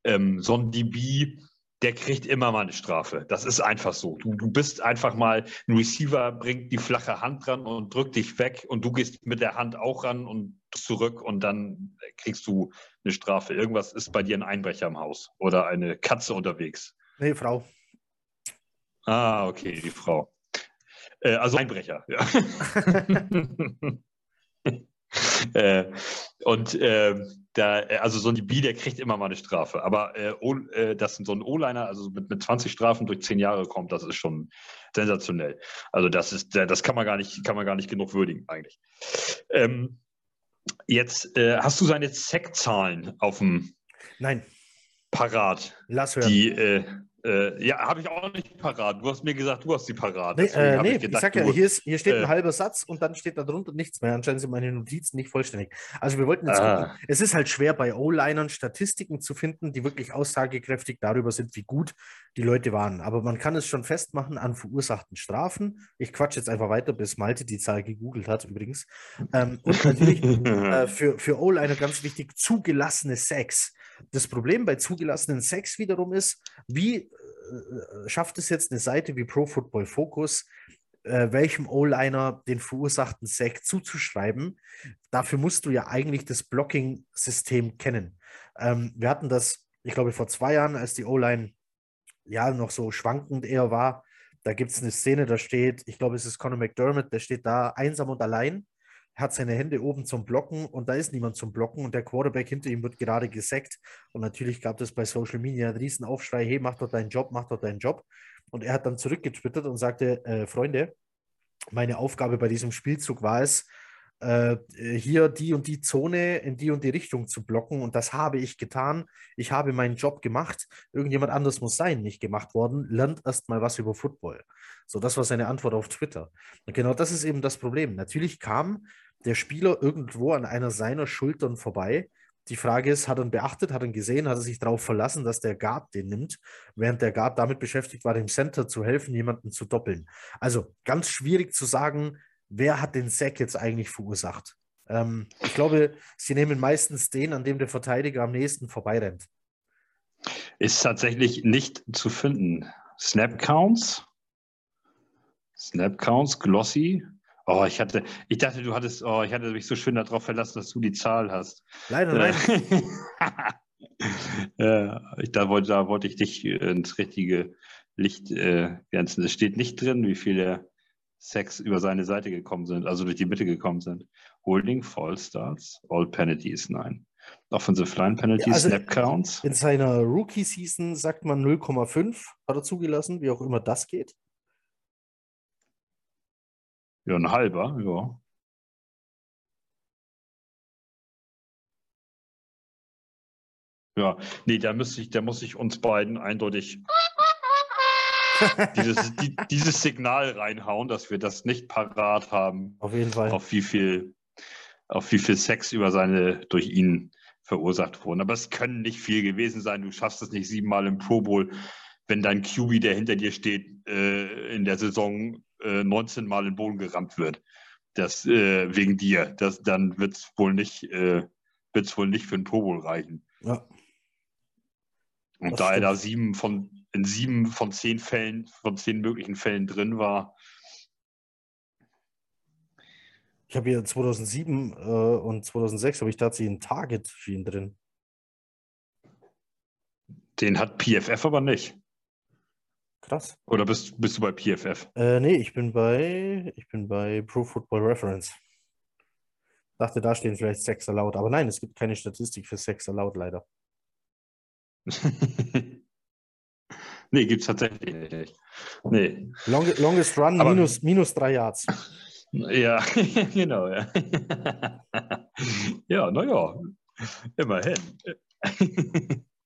Ähm, so ein DB der kriegt immer mal eine Strafe. Das ist einfach so. Du, du bist einfach mal, ein Receiver bringt die flache Hand ran und drückt dich weg und du gehst mit der Hand auch ran und zurück und dann kriegst du eine Strafe. Irgendwas ist bei dir ein Einbrecher im Haus oder eine Katze unterwegs. Nee, Frau. Ah, okay, die Frau. Äh, also Einbrecher, ja. *laughs* äh, und äh, da, also so ein DB, der kriegt immer mal eine Strafe. Aber äh, o, äh, dass so ein O-Liner, also mit, mit 20 Strafen durch 10 Jahre kommt, das ist schon sensationell. Also das ist, das kann man gar nicht, kann man gar nicht genug würdigen, eigentlich. Ähm, jetzt äh, hast du seine Sack-Zahlen auf dem Nein. Parat. Lass hören. Die, äh, ja, habe ich auch nicht parat. Du hast mir gesagt, du hast sie parat. Nee, äh, nee ich, gedacht, ich sag ja, hier, ist, hier steht ein äh, halber Satz und dann steht da drunter nichts mehr. Anscheinend sind meine Notizen nicht vollständig. Also wir wollten jetzt ah. gucken. Es ist halt schwer bei O-Linern Statistiken zu finden, die wirklich aussagekräftig darüber sind, wie gut die Leute waren. Aber man kann es schon festmachen an verursachten Strafen. Ich quatsche jetzt einfach weiter, bis Malte die Zahl gegoogelt hat übrigens. Ähm, und natürlich *laughs* äh, für, für O-Liner ganz wichtig, zugelassene Sex. Das Problem bei zugelassenen Sex wiederum ist, wie äh, schafft es jetzt eine Seite wie Pro Football Focus, äh, welchem O-Liner den verursachten Sack zuzuschreiben. Dafür musst du ja eigentlich das Blocking-System kennen. Ähm, wir hatten das, ich glaube, vor zwei Jahren, als die O-Line ja noch so schwankend eher war. Da gibt es eine Szene, da steht, ich glaube, es ist Conor McDermott, der steht da einsam und allein hat seine Hände oben zum Blocken und da ist niemand zum Blocken und der Quarterback hinter ihm wird gerade gesackt. Und natürlich gab es bei Social Media einen riesen Aufschrei, hey, mach doch deinen Job, mach doch deinen Job. Und er hat dann zurückgetwittert und sagte, äh, Freunde, meine Aufgabe bei diesem Spielzug war es, äh, hier die und die Zone in die und die Richtung zu blocken. Und das habe ich getan. Ich habe meinen Job gemacht. Irgendjemand anders muss sein, nicht gemacht worden. Lernt erst mal was über Football. So, das war seine Antwort auf Twitter. Und genau das ist eben das Problem. Natürlich kam der Spieler irgendwo an einer seiner Schultern vorbei. Die Frage ist, hat er ihn beachtet, hat er ihn gesehen, hat er sich darauf verlassen, dass der Guard den nimmt, während der Guard damit beschäftigt war, dem Center zu helfen, jemanden zu doppeln. Also ganz schwierig zu sagen, wer hat den Sack jetzt eigentlich verursacht. Ähm, ich glaube, sie nehmen meistens den, an dem der Verteidiger am nächsten vorbeirennt. Ist tatsächlich nicht zu finden. Snap Counts, Snap Counts, Glossy. Oh, ich hatte, ich dachte, du hattest, oh, ich hatte mich so schön darauf verlassen, dass du die Zahl hast. Leider, nein. *laughs* ja, ich, da, wollte, da wollte ich dich ins richtige Licht äh, grenzen. Es steht nicht drin, wie viele Sex über seine Seite gekommen sind, also durch die Mitte gekommen sind. Holding, False Starts, All Penalties, nein. Offensive Line Penalties, ja, also Snap Counts. In seiner Rookie-Season sagt man 0,5, hat er zugelassen, wie auch immer das geht. Ja, ein halber, ja. Ja, nee, da, müsste ich, da muss ich uns beiden eindeutig *laughs* dieses, die, dieses Signal reinhauen, dass wir das nicht parat haben. Auf jeden Fall. Auf wie viel, auf wie viel Sex über seine, durch ihn verursacht wurden. Aber es können nicht viel gewesen sein. Du schaffst es nicht siebenmal im Pro Bowl, wenn dein QB, der hinter dir steht, äh, in der Saison äh, 19 Mal in den Boden gerammt wird. Das äh, wegen dir. Das, dann wird es wohl nicht, äh, wird's wohl nicht für den Pro Bowl reichen. Ja. Und das da stimmt. er da sieben von in sieben von zehn Fällen, von zehn möglichen Fällen drin war. Ich habe hier 2007 äh, und 2006 habe ich tatsächlich ein Target für ihn drin. Den hat PFF aber nicht. Krass. Oder bist, bist du bei PFF? Äh, nee, ich bin bei ich bin bei Pro Football Reference. Dachte, da stehen vielleicht Sex Allowed, aber nein, es gibt keine Statistik für Sex Allowed leider. *laughs* Nee, gibt es tatsächlich nicht. Nee. Long, longest Run Aber, minus, minus drei Yards. Ja, *laughs* genau, ja. ja, naja, immerhin.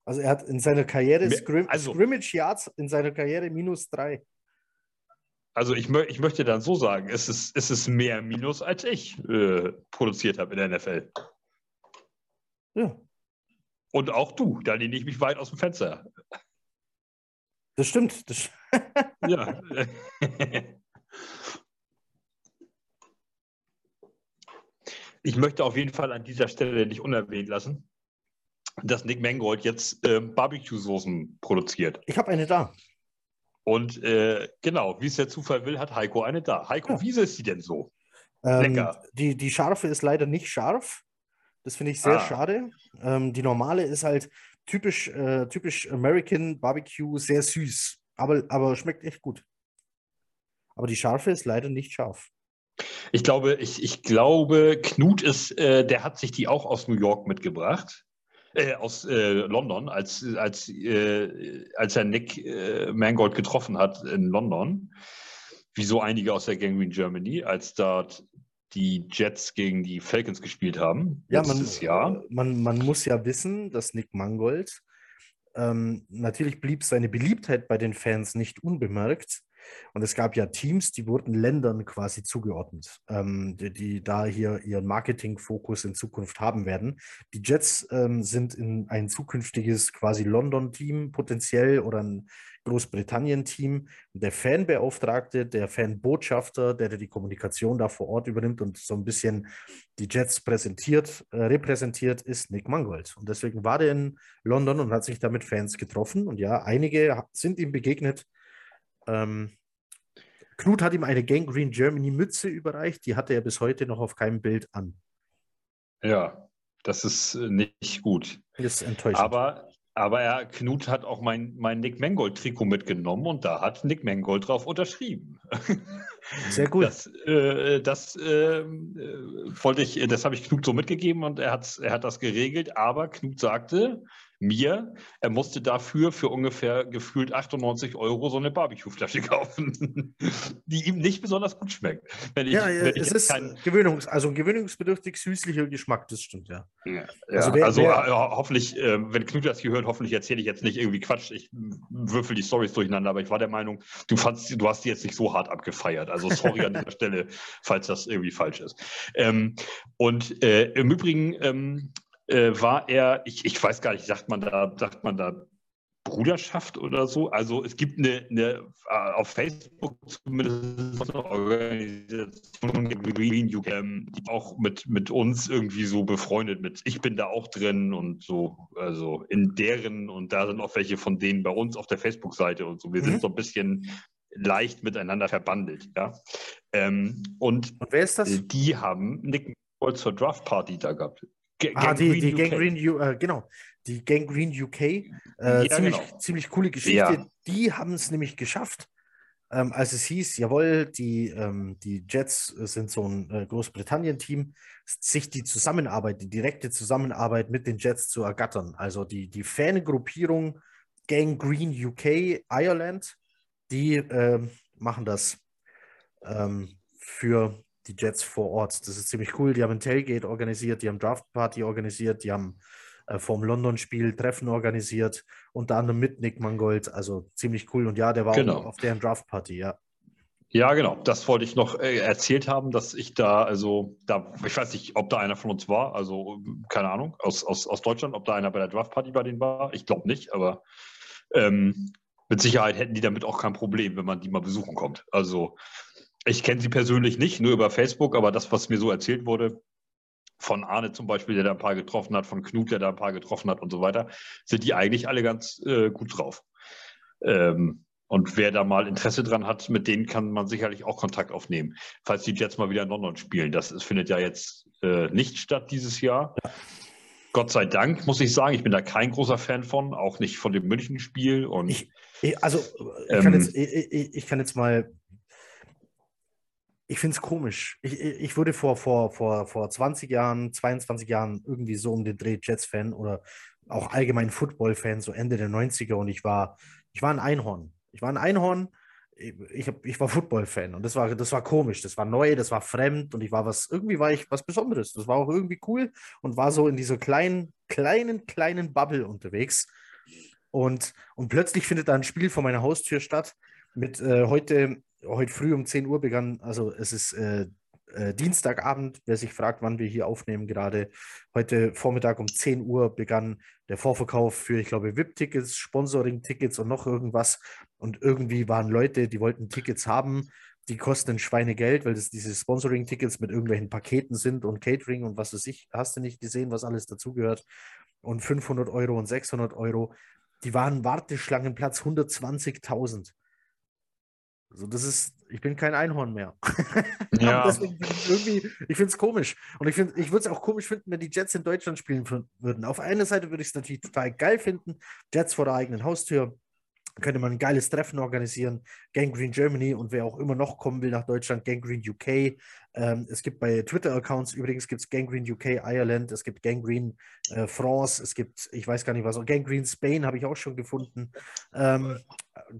Also er hat in seiner Karriere Scrim also, Scrimmage Yards in seiner Karriere minus drei. Also ich, mö ich möchte dann so sagen, es ist, es ist mehr Minus, als ich äh, produziert habe in der NFL. Ja. Und auch du, da lehne ich mich weit aus dem Fenster. Das stimmt. Das *laughs* ja. ich möchte auf jeden Fall an dieser Stelle nicht unerwähnt lassen, dass Nick Mangold jetzt äh, Barbecue-Soßen produziert. Ich habe eine da. Und äh, genau, wie es der Zufall will, hat Heiko eine da. Heiko, ja. wie ist sie denn so? Ähm, Lecker. Die, die scharfe ist leider nicht scharf. Das finde ich sehr ah. schade. Ähm, die normale ist halt typisch, äh, typisch American Barbecue, sehr süß, aber, aber schmeckt echt gut. Aber die scharfe ist leider nicht scharf. Ich glaube, ich, ich glaube, Knut ist, äh, der hat sich die auch aus New York mitgebracht. Äh, aus äh, London, als, als, äh, als er Nick äh, Mangold getroffen hat in London. Wie so einige aus der Gangrene Germany, als dort die Jets gegen die Falcons gespielt haben. Ja, man, Jahr. Man, man muss ja wissen, dass Nick Mangold ähm, natürlich blieb seine Beliebtheit bei den Fans nicht unbemerkt. Und es gab ja Teams, die wurden Ländern quasi zugeordnet, ähm, die, die, da hier ihren Marketingfokus in Zukunft haben werden. Die Jets ähm, sind in ein zukünftiges quasi London-Team potenziell oder ein Großbritannien-Team. Der Fanbeauftragte, der Fanbotschafter, der, der die Kommunikation da vor Ort übernimmt und so ein bisschen die Jets präsentiert, äh, repräsentiert, ist Nick Mangold. Und deswegen war der in London und hat sich da mit Fans getroffen. Und ja, einige sind ihm begegnet. Ähm, Knut hat ihm eine Gang Green Germany Mütze überreicht. Die hatte er bis heute noch auf keinem Bild an. Ja, das ist äh, nicht gut. Das ist enttäuschend. Aber aber er, Knut hat auch mein, mein Nick Mangold-Trikot mitgenommen und da hat Nick Mangold drauf unterschrieben. *laughs* Sehr gut. Das, äh, das äh, wollte ich, das habe ich Knut so mitgegeben und er, hat's, er hat das geregelt. Aber Knut sagte, mir, er musste dafür für ungefähr gefühlt 98 Euro so eine Barbecue-Flasche kaufen, *laughs* die ihm nicht besonders gut schmeckt. Wenn ich, ja, ja wenn es ist kein... Gewöhnungs-, also ein gewöhnungsbedürftig süßlicher Geschmack, das stimmt, ja. ja, also, wer, also wer... Äh, hoffentlich, äh, wenn Knut das hier hört, hoffentlich erzähle ich jetzt nicht irgendwie Quatsch, ich würfel die Stories durcheinander, aber ich war der Meinung, du, fandst, du hast die jetzt nicht so hart abgefeiert. Also sorry an dieser *laughs* Stelle, falls das irgendwie falsch ist. Ähm, und äh, im Übrigen ähm, äh, war er, ich, ich weiß gar nicht, sagt man da, sagt man da Bruderschaft oder so. Also es gibt eine, eine äh, auf Facebook zumindest eine Organisation, ähm, die auch mit, mit uns irgendwie so befreundet mit. Ich bin da auch drin und so, also in deren und da sind auch welche von denen bei uns auf der Facebook-Seite und so. Wir mhm. sind so ein bisschen leicht miteinander verbandelt, ja. Ähm, und, und wer ist das? Die haben Nick zur Draft Party da gehabt. G ah, die, die Gangrene, äh, genau, die Gangrene UK, äh, ja, ziemlich, genau. ziemlich coole Geschichte. Ja. Die haben es nämlich geschafft, ähm, als es hieß, jawohl, die, ähm, die Jets sind so ein äh, Großbritannien-Team, sich die Zusammenarbeit, die direkte Zusammenarbeit mit den Jets zu ergattern. Also die, die Fangruppierung Gangrene UK Ireland, die äh, machen das ähm, für die Jets vor Ort. Das ist ziemlich cool. Die haben ein Tailgate organisiert, die haben Draft Party organisiert, die haben äh, vom London-Spiel Treffen organisiert, unter anderem mit Nick Mangold. Also ziemlich cool. Und ja, der war genau. auch auf deren Draft Party, ja. Ja, genau. Das wollte ich noch äh, erzählt haben, dass ich da, also, da, ich weiß nicht, ob da einer von uns war, also keine Ahnung, aus, aus, aus Deutschland, ob da einer bei der Draft Party bei denen war. Ich glaube nicht, aber ähm, mit Sicherheit hätten die damit auch kein Problem, wenn man die mal besuchen kommt. Also ich kenne sie persönlich nicht, nur über Facebook, aber das, was mir so erzählt wurde, von Arne zum Beispiel, der da ein paar getroffen hat, von Knut, der da ein paar getroffen hat und so weiter, sind die eigentlich alle ganz äh, gut drauf. Ähm, und wer da mal Interesse dran hat, mit denen kann man sicherlich auch Kontakt aufnehmen, falls die Jets mal wieder in London spielen. Das ist, findet ja jetzt äh, nicht statt dieses Jahr. Gott sei Dank, muss ich sagen. Ich bin da kein großer Fan von, auch nicht von dem München-Spiel. ich, ich, also, ich, kann ähm, jetzt, ich, ich, kann jetzt mal ich finde es komisch. Ich, ich wurde vor, vor, vor, vor 20 Jahren, 22 Jahren irgendwie so um den Dreh Jets-Fan oder auch allgemein Football-Fan, so Ende der 90er und ich war, ich war ein Einhorn. Ich war ein Einhorn, ich, hab, ich war Football-Fan und das war, das war komisch, das war neu, das war fremd und ich war was, irgendwie war ich was Besonderes. Das war auch irgendwie cool und war so in dieser kleinen, kleinen, kleinen Bubble unterwegs. Und, und plötzlich findet da ein Spiel vor meiner Haustür statt mit äh, heute heute früh um 10 Uhr begann, also es ist äh, äh, Dienstagabend, wer sich fragt, wann wir hier aufnehmen gerade. Heute Vormittag um 10 Uhr begann der Vorverkauf für, ich glaube, VIP-Tickets, Sponsoring-Tickets und noch irgendwas. Und irgendwie waren Leute, die wollten Tickets haben, die kosten Schweinegeld, weil das diese Sponsoring-Tickets mit irgendwelchen Paketen sind und Catering und was weiß ich, hast du nicht gesehen, was alles dazugehört. Und 500 Euro und 600 Euro. Die waren Warteschlangenplatz 120.000. Also das ist, ich bin kein Einhorn mehr. *laughs* Ja. ich finde es komisch. Und ich, ich würde es auch komisch finden, wenn die Jets in Deutschland spielen würden. Auf einer Seite würde ich es natürlich total geil finden. Jets vor der eigenen Haustür könnte man ein geiles Treffen organisieren. Gangrene Germany und wer auch immer noch kommen will nach Deutschland, Gangrene UK. Ähm, es gibt bei Twitter-Accounts übrigens gibt Gangrene UK Ireland, es gibt Gangrene äh, France, es gibt, ich weiß gar nicht was, Gangrene Spain habe ich auch schon gefunden. Ähm,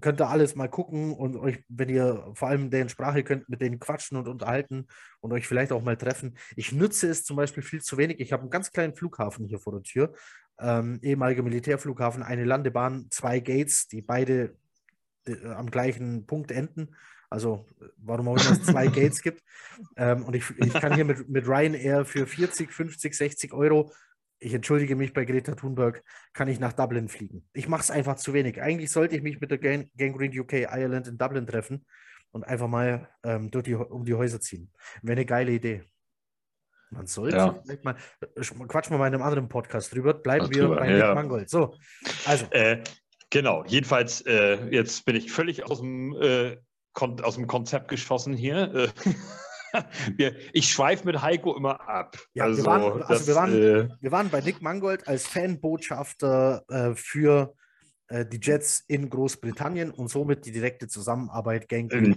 könnt ihr alles mal gucken und euch, wenn ihr vor allem deren Sprache könnt, mit denen quatschen und unterhalten und euch vielleicht auch mal treffen. Ich nutze es zum Beispiel viel zu wenig. Ich habe einen ganz kleinen Flughafen hier vor der Tür ähm, ehemaliger Militärflughafen, eine Landebahn, zwei Gates, die beide äh, am gleichen Punkt enden. Also warum auch immer es zwei *laughs* Gates gibt. Ähm, und ich, ich kann hier mit, mit Ryanair für 40, 50, 60 Euro, ich entschuldige mich bei Greta Thunberg, kann ich nach Dublin fliegen. Ich mache es einfach zu wenig. Eigentlich sollte ich mich mit der Gang Gangrene UK Ireland in Dublin treffen und einfach mal ähm, durch die, um die Häuser ziehen. Wäre eine geile Idee. Man sollte ja. vielleicht mal, äh, quatschen wir mal in einem anderen Podcast drüber, bleiben Ach, wir drüber. bei ja. Mangold. So, also. Äh, genau, jedenfalls, äh, jetzt bin ich völlig aus dem, äh, aus dem Konzept geschossen hier. Äh, *laughs* wir, ich schweife mit Heiko immer ab. Ja, also, wir, waren, also das, wir, waren, wir waren bei Nick Mangold als Fanbotschafter für äh, die Jets in Großbritannien und somit die direkte Zusammenarbeit Gang in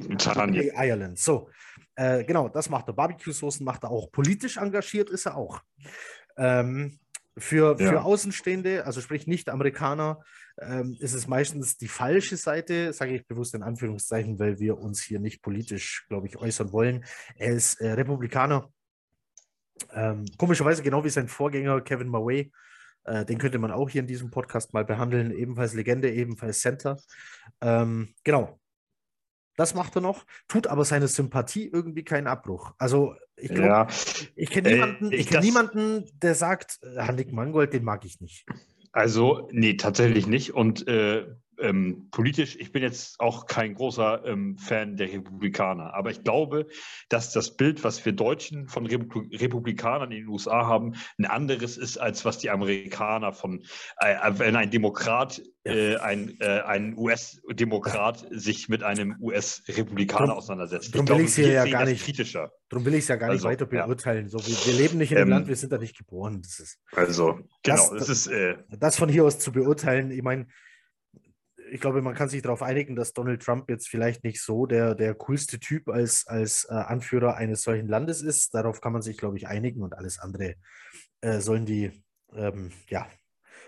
Ireland. So, äh, genau, das macht er. Barbecue-Soßen macht er auch. Politisch engagiert ist er auch. Ähm, für, für ja. Außenstehende, also sprich Nicht-Amerikaner, ähm, ist es meistens die falsche Seite, sage ich bewusst in Anführungszeichen, weil wir uns hier nicht politisch, glaube ich, äußern wollen. Er ist äh, Republikaner. Ähm, komischerweise genau wie sein Vorgänger Kevin Murray, äh, den könnte man auch hier in diesem Podcast mal behandeln. Ebenfalls Legende, ebenfalls Center. Ähm, genau. Das macht er noch, tut aber seine Sympathie irgendwie keinen Abbruch. Also ich glaube, ja. ich kenne niemanden, äh, kenn niemanden, der sagt, äh, Nick Mangold, den mag ich nicht. Also, nee, tatsächlich nicht. Und äh, ähm, politisch, ich bin jetzt auch kein großer ähm, Fan der Republikaner, aber ich glaube, dass das Bild, was wir Deutschen von Republik Republikanern in den USA haben, ein anderes ist, als was die Amerikaner von, äh, wenn ein Demokrat, äh, ein, äh, ein US-Demokrat sich mit einem US-Republikaner auseinandersetzt. Darum will ich es ja gar nicht kritischer. Darum will ich es ja gar nicht also, weiter beurteilen. Ja. So, wir, wir, leben nicht in dem ähm, Land, wir sind da nicht geboren. Das ist, also, genau, das, das ist. Äh, das von hier aus zu beurteilen, ich meine, ich glaube, man kann sich darauf einigen, dass Donald Trump jetzt vielleicht nicht so der, der coolste Typ als, als äh, Anführer eines solchen Landes ist. Darauf kann man sich, glaube ich, einigen und alles andere äh, sollen die ähm, ja,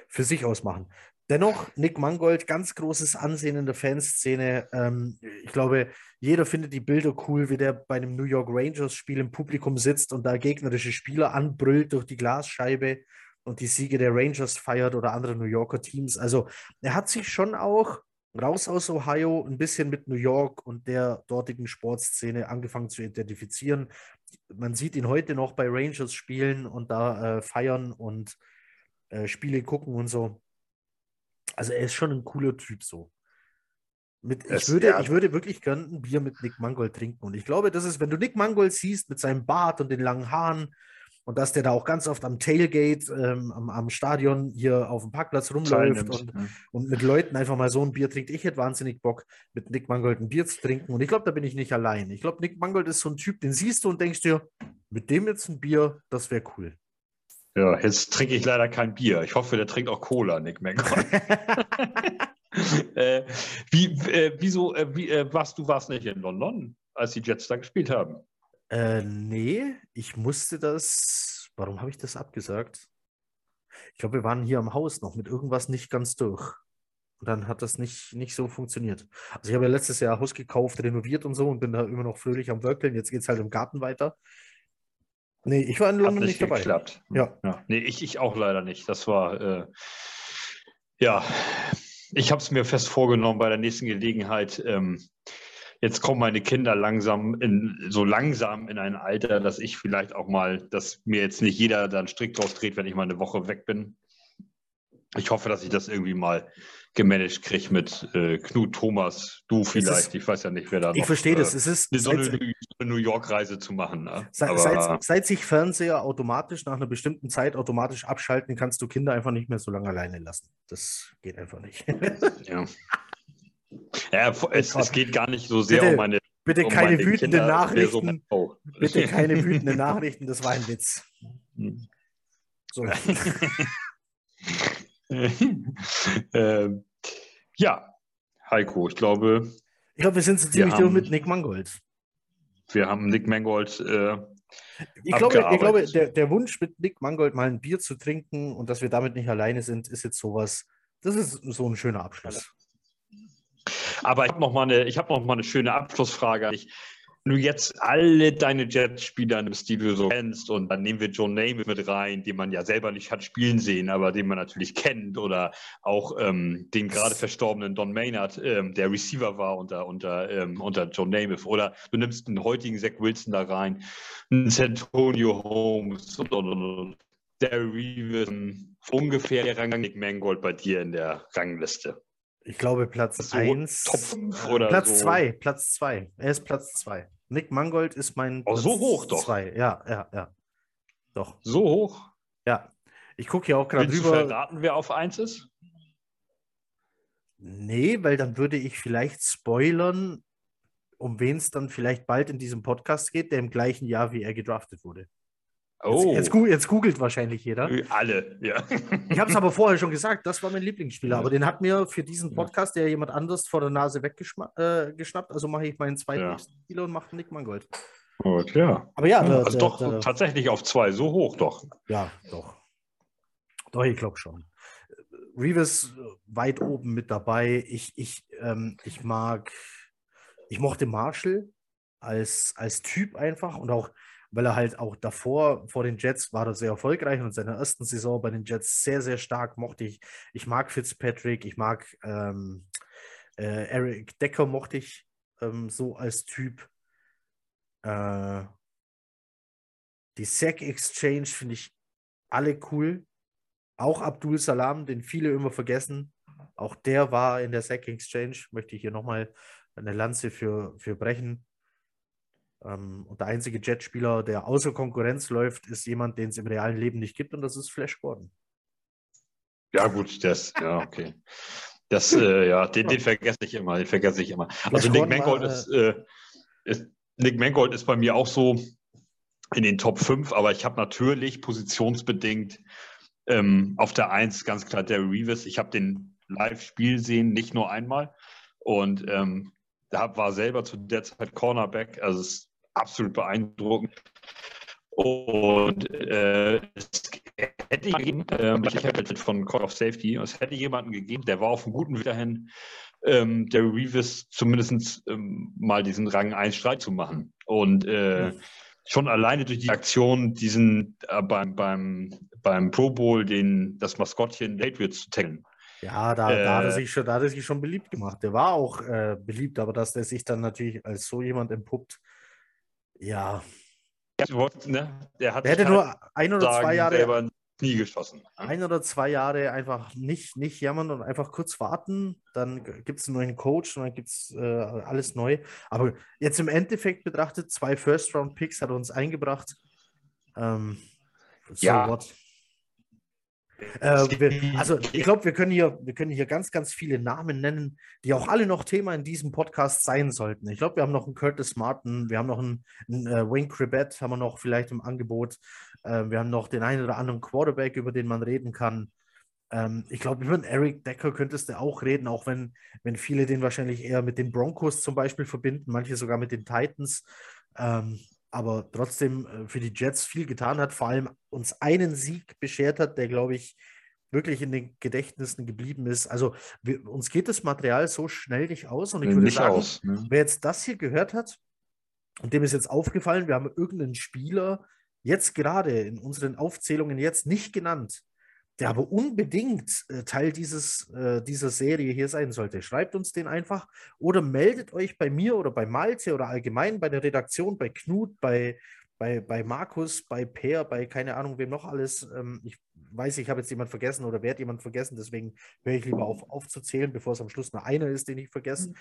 für sich ausmachen. Dennoch, Nick Mangold, ganz großes Ansehen in der Fanszene. Ähm, ich glaube, jeder findet die Bilder cool, wie der bei einem New York Rangers-Spiel im Publikum sitzt und da gegnerische Spieler anbrüllt durch die Glasscheibe und die Siege der Rangers feiert oder andere New Yorker Teams. Also er hat sich schon auch raus aus Ohio ein bisschen mit New York und der dortigen Sportszene angefangen zu identifizieren. Man sieht ihn heute noch bei Rangers spielen und da äh, feiern und äh, Spiele gucken und so. Also er ist schon ein cooler Typ so. Mit, ich, würde, ja. ich würde wirklich gerne ein Bier mit Nick Mangold trinken. Und ich glaube, das ist, wenn du Nick Mangold siehst mit seinem Bart und den langen Haaren und dass der da auch ganz oft am Tailgate, ähm, am, am, Stadion hier auf dem Parkplatz rumläuft und, ja. und, mit Leuten einfach mal so ein Bier trinkt. Ich hätte wahnsinnig Bock, mit Nick Mangold ein Bier zu trinken. Und ich glaube, da bin ich nicht allein. Ich glaube, Nick Mangold ist so ein Typ, den siehst du und denkst dir, mit dem jetzt ein Bier, das wäre cool. Ja, jetzt trinke ich leider kein Bier. Ich hoffe, der trinkt auch Cola, Nick Mangold. *laughs* äh, wie, äh, wieso, äh, wie, äh, warst du warst nicht in London, als die Jets da gespielt haben? Äh, nee, ich musste das. Warum habe ich das abgesagt? Ich glaube, wir waren hier am Haus noch mit irgendwas nicht ganz durch. Und dann hat das nicht, nicht so funktioniert. Also ich habe ja letztes Jahr Haus gekauft, renoviert und so und bin da immer noch fröhlich am Workeln. Jetzt geht es halt im Garten weiter. Nee, ich war in London nicht, nicht dabei. Geklappt. Ja. ja. Nee, ich, ich auch leider nicht. Das war, äh, ja, ich habe es mir fest vorgenommen, bei der nächsten Gelegenheit ähm, jetzt kommen meine Kinder langsam in, so langsam in ein Alter, dass ich vielleicht auch mal, dass mir jetzt nicht jeder dann strikt draus dreht, wenn ich mal eine Woche weg bin. Ich hoffe, dass ich das irgendwie mal gemanagt kriege mit äh, Knut Thomas, du vielleicht, ist, ich weiß ja nicht, wer da Ich noch, verstehe das, äh, es ist so eine, eine New York-Reise zu machen. Ne? Seit, seit, seit, sich Fernseher automatisch nach einer bestimmten Zeit automatisch abschalten, kannst du Kinder einfach nicht mehr so lange alleine lassen. Das geht einfach nicht. ja. *laughs* Ja, es, es, geht gar nicht so sehr bitte, um meine. Bitte um keine meine wütenden Kinder, Nachrichten. So. Bitte keine wütenden Nachrichten, das war ein Witz. So. *laughs* ähm, ja, Heiko, ich glaube. Ich glaube, wir sind so ziemlich durch mit Nick Mangold. Wir haben Nick Mangold. Äh, ich glaube, ich glaube der, der Wunsch, mit Nick Mangold mal ein Bier zu trinken und dass wir damit nicht alleine sind, ist jetzt sowas. Das ist so ein schöner Abschluss. Aber ich habe noch, mal eine, hab noch mal eine schöne Abschlussfrage. du jetzt alle deine Jets-Spieler nimmst, die du so kennst, und dann nehmen wir John Namath mit rein, den man ja selber nicht hat spielen sehen, aber den man natürlich kennt, oder auch ähm, den gerade verstorbenen Don Maynard, ähm, der Receiver war unter, unter, ähm, unter John Namath, oder du nimmst einen heutigen Zach Wilson da rein, einen Santonio Holmes und, und, und der Reeves, ungefähr der Rang Mangold bei dir in der Rangliste. Ich glaube Platz 1. So Top 5 oder Platz 2, so. Platz 2. Er ist Platz 2. Nick Mangold ist mein. Oh, so hoch doch. Zwei. Ja, ja, ja. Doch. So hoch? Ja. Ich gucke hier auch gerade drüber. Du verraten, wer auf 1 ist? Nee, weil dann würde ich vielleicht spoilern, um wen es dann vielleicht bald in diesem Podcast geht, der im gleichen Jahr wie er gedraftet wurde. Oh. Jetzt, jetzt, jetzt, googelt wahrscheinlich jeder. Alle, ja. Ich habe es aber vorher schon gesagt, das war mein Lieblingsspieler. Aber den hat mir für diesen Podcast ja jemand anders vor der Nase weggeschnappt. Äh, also mache ich meinen zweiten ja. Spieler und mache Nick Mangold. Gut, ja. Aber ja, der, also der, doch der, tatsächlich auf zwei, so hoch doch. Ja, doch. Doch, ich glaube schon. Reeves äh, weit oben mit dabei. Ich, ich, ähm, ich mag, ich mochte Marshall als, als Typ einfach und auch weil er halt auch davor vor den Jets war er sehr erfolgreich und in seiner ersten Saison bei den Jets sehr, sehr stark mochte ich. Ich mag Fitzpatrick, ich mag ähm, äh, Eric Decker mochte ich ähm, so als Typ. Äh, die Sack Exchange finde ich alle cool. Auch Abdul Salam, den viele immer vergessen. Auch der war in der Sack Exchange. Möchte ich hier nochmal eine Lanze für, für brechen. Ähm, und der einzige Jetspieler, der außer Konkurrenz läuft, ist jemand, den es im realen Leben nicht gibt, und das ist Flash Gordon. Ja, gut, das, ja, okay. Das, äh, ja, den, den, vergesse ich immer, den vergesse ich immer. also Nick Mangold, ist, äh, ist, Nick Mangold ist bei mir auch so in den Top 5, aber ich habe natürlich positionsbedingt ähm, auf der 1 ganz klar der Reeves. Ich habe den Live-Spiel sehen, nicht nur einmal. Und ähm, da war selber zu der Zeit Cornerback. Also es absolut beeindruckend. Und äh, es hätte gegeben, äh, ich habe von Call of Safety, es hätte jemanden gegeben, der war auf einem guten Weg dahin, ähm, der Reeves zumindest ähm, mal diesen Rang 1 Streit zu machen. Und äh, schon alleine durch die Aktion, diesen äh, beim, beim, beim Pro Bowl, den, das Maskottchen David zu taggen. Ja, da, äh, da, hat er sich schon, da hat er sich schon beliebt gemacht. Der war auch äh, beliebt, aber dass der sich dann natürlich als so jemand entpuppt, ja. Ne? Der, hat der hätte nur ein oder zwei Jahre nie geschossen. Ne? Ein oder zwei Jahre einfach nicht, nicht jammern und einfach kurz warten. Dann gibt es einen neuen Coach und dann gibt es äh, alles neu. Aber jetzt im Endeffekt betrachtet, zwei First-Round-Picks hat er uns eingebracht. Ähm, so ja. What? Äh, wir, also ich glaube, wir können hier, wir können hier ganz, ganz viele Namen nennen, die auch alle noch Thema in diesem Podcast sein sollten. Ich glaube, wir haben noch einen Curtis Martin, wir haben noch einen, einen äh, Wayne Cribett, haben wir noch vielleicht im Angebot. Äh, wir haben noch den einen oder anderen Quarterback, über den man reden kann. Ähm, ich glaube, über den Eric Decker könntest du auch reden, auch wenn, wenn viele den wahrscheinlich eher mit den Broncos zum Beispiel verbinden, manche sogar mit den Titans. Ähm, aber trotzdem äh, für die Jets viel getan hat, vor allem uns einen Sieg beschert hat, der, glaube ich, wirklich in den Gedächtnissen geblieben ist. Also wir, uns geht das Material so schnell nicht aus und ich würde nicht sagen, aus, ne? wer jetzt das hier gehört hat und dem ist jetzt aufgefallen, wir haben irgendeinen Spieler jetzt gerade in unseren Aufzählungen jetzt nicht genannt, der aber unbedingt äh, Teil dieses, äh, dieser Serie hier sein sollte. Schreibt uns den einfach oder meldet euch bei mir oder bei Malte oder allgemein bei der Redaktion, bei Knut, bei, bei, bei Markus, bei Per, bei keine Ahnung, wem noch alles. Ähm, ich weiß, ich habe jetzt jemand vergessen oder werde jemand vergessen, deswegen höre ich lieber auf aufzuzählen, bevor es am Schluss nur einer ist, den ich vergesse. Mhm.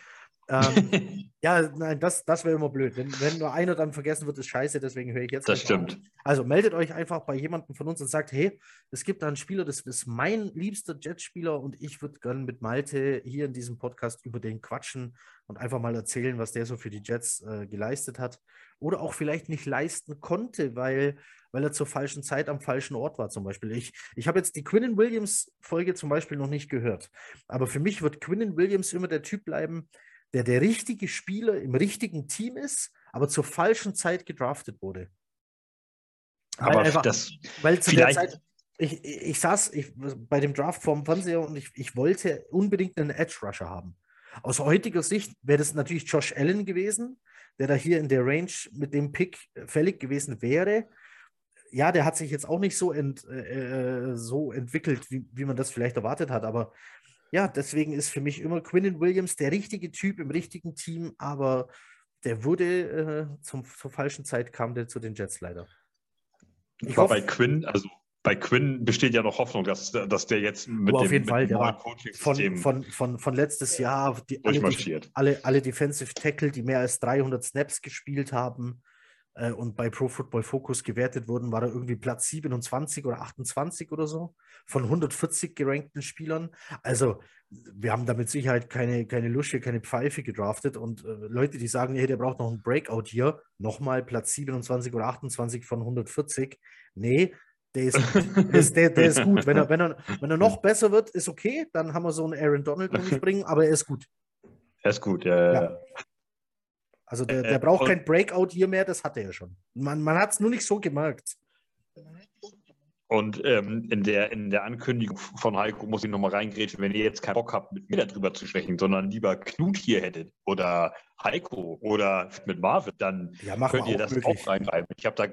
Ähm, *laughs* ja, nein, das, das wäre immer blöd. Wenn, wenn nur einer dann vergessen wird, ist scheiße, deswegen höre ich jetzt. Das stimmt. Auf. Also meldet euch einfach bei jemandem von uns und sagt, hey, es gibt da einen Spieler, das ist mein liebster Jetspieler und ich würde gerne mit Malte hier in diesem Podcast über den quatschen und einfach mal erzählen, was der so für die Jets äh, geleistet hat. Oder auch vielleicht nicht leisten konnte, weil, weil er zur falschen Zeit am falschen Ort war, zum Beispiel. Ich, ich habe jetzt die Quinnen Williams-Folge zum Beispiel noch nicht gehört. Aber für mich wird Quinnen Williams immer der Typ bleiben, der der richtige Spieler im richtigen Team ist, aber zur falschen Zeit gedraftet wurde. Aber weil einfach, das weil zu vielleicht... der Zeit, ich, ich saß ich, bei dem Draft vorm Fernseher und ich, ich wollte unbedingt einen Edge Rusher haben. Aus heutiger Sicht wäre das natürlich Josh Allen gewesen, der da hier in der Range mit dem Pick fällig gewesen wäre. Ja, der hat sich jetzt auch nicht so, ent, äh, äh, so entwickelt, wie, wie man das vielleicht erwartet hat, aber ja, deswegen ist für mich immer Quinnen Williams der richtige Typ im richtigen Team, aber der wurde äh, zum, zur falschen Zeit kam der zu den Jets leider. Ich war bei Quinn, also bei Quinn besteht ja noch Hoffnung, dass, dass der jetzt mit auf dem, jeden Fall, dem war Coaching-System von, von, von, von letztes Jahr, die, alle, alle, alle Defensive Tackle, die mehr als 300 Snaps gespielt haben äh, und bei Pro Football Focus gewertet wurden, war er irgendwie Platz 27 oder 28 oder so von 140 gerankten Spielern. Also wir haben da mit Sicherheit keine, keine Lusche, keine Pfeife gedraftet und äh, Leute, die sagen, hey, der braucht noch einen Breakout hier, nochmal Platz 27 oder 28 von 140. Nee, der ist, *laughs* der ist, der, der ist gut. Wenn er, wenn, er, wenn er noch besser wird, ist okay. Dann haben wir so einen Aaron Donald noch nicht *laughs* bringen, aber er ist gut. Er ist gut, ja. Ja. Also der, der Äh, braucht kein Breakout hier mehr, das hat er ja schon. Man, man hat es nur nicht so gemerkt. Und ähm, in, der, in der Ankündigung von Heiko muss ich nochmal reingrätschen, wenn ihr jetzt keinen Bock habt, mit mir darüber zu sprechen, sondern lieber Knut hier hättet oder Heiko oder mit Marvin, dann Ja, könnt ihr das möglich. auch reinreiben. Ich habe da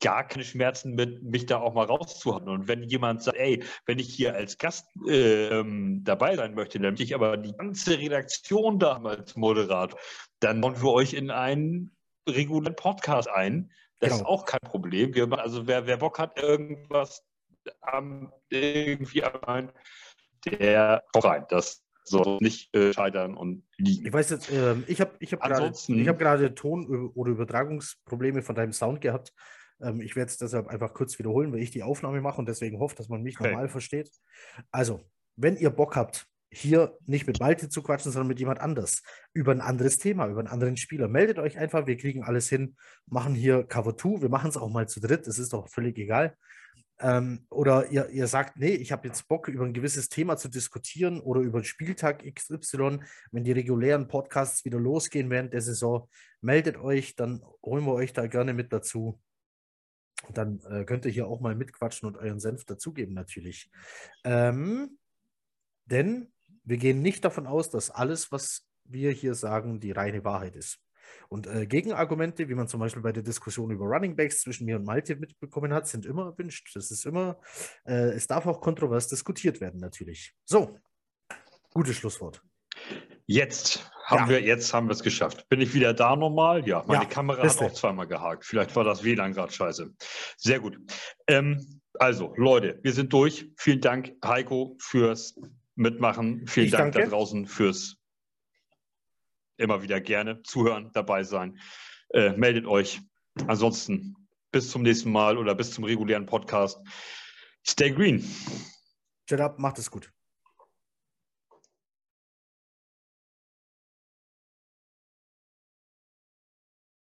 gar keine Schmerzen mit, mich da auch mal rauszuhauen. Und wenn jemand sagt, ey, wenn ich hier als Gast äh, ähm, dabei sein möchte, dann möchte ich aber die ganze Redaktion da als Moderator, dann bauen wir euch in einen regulären Podcast ein. Das ist Genau. auch kein Problem. Wir, also wer, wer Bock hat, irgendwas am, irgendwie ein, der kommt rein. Das soll nicht äh, scheitern und liegen. Ich weiß jetzt, ähm, ich habe ich hab gerade hab gerade Ton- oder Übertragungsprobleme von deinem Sound gehabt. Ähm, ich werde es deshalb einfach kurz wiederholen, weil ich die Aufnahme mache und deswegen hoffe, dass man mich Okay. normal versteht. Also, wenn ihr Bock habt, hier nicht mit Malte zu quatschen, sondern mit jemand anders über ein anderes Thema, über einen anderen Spieler, meldet euch einfach. Wir kriegen alles hin, machen hier Cover 2. Wir machen es auch mal zu dritt, das ist doch völlig egal. Ähm, oder ihr, ihr sagt, nee, ich habe jetzt Bock, über ein gewisses Thema zu diskutieren oder über den Spieltag XY, wenn die regulären Podcasts wieder losgehen während der Saison, meldet euch, dann holen wir euch da gerne mit dazu. Dann äh, könnt ihr hier auch mal mitquatschen und euren Senf dazugeben, natürlich. Ähm, denn wir gehen nicht davon aus, dass alles, was wir hier sagen, die reine Wahrheit ist. Und äh, Gegenargumente, wie man zum Beispiel bei der Diskussion über Running Backs zwischen mir und Malte mitbekommen hat, sind immer erwünscht. Das ist immer, äh, es darf auch kontrovers diskutiert werden, natürlich. So, gutes Schlusswort. Jetzt haben Ja. wir jetzt haben wir es geschafft. Bin ich wieder da nochmal? Ja, meine Ja, Kamera hat auch zweimal gehakt. Vielleicht war das WLAN gerade scheiße. Sehr gut. Ähm, also, Leute, wir sind durch. Vielen Dank, Heiko, fürs Mitmachen. Vielen Ich Dank da danke. draußen fürs immer wieder gerne zuhören, dabei sein. Äh, meldet euch. Ansonsten bis zum nächsten Mal oder bis zum regulären Podcast. Stay green. Jet up, macht es gut.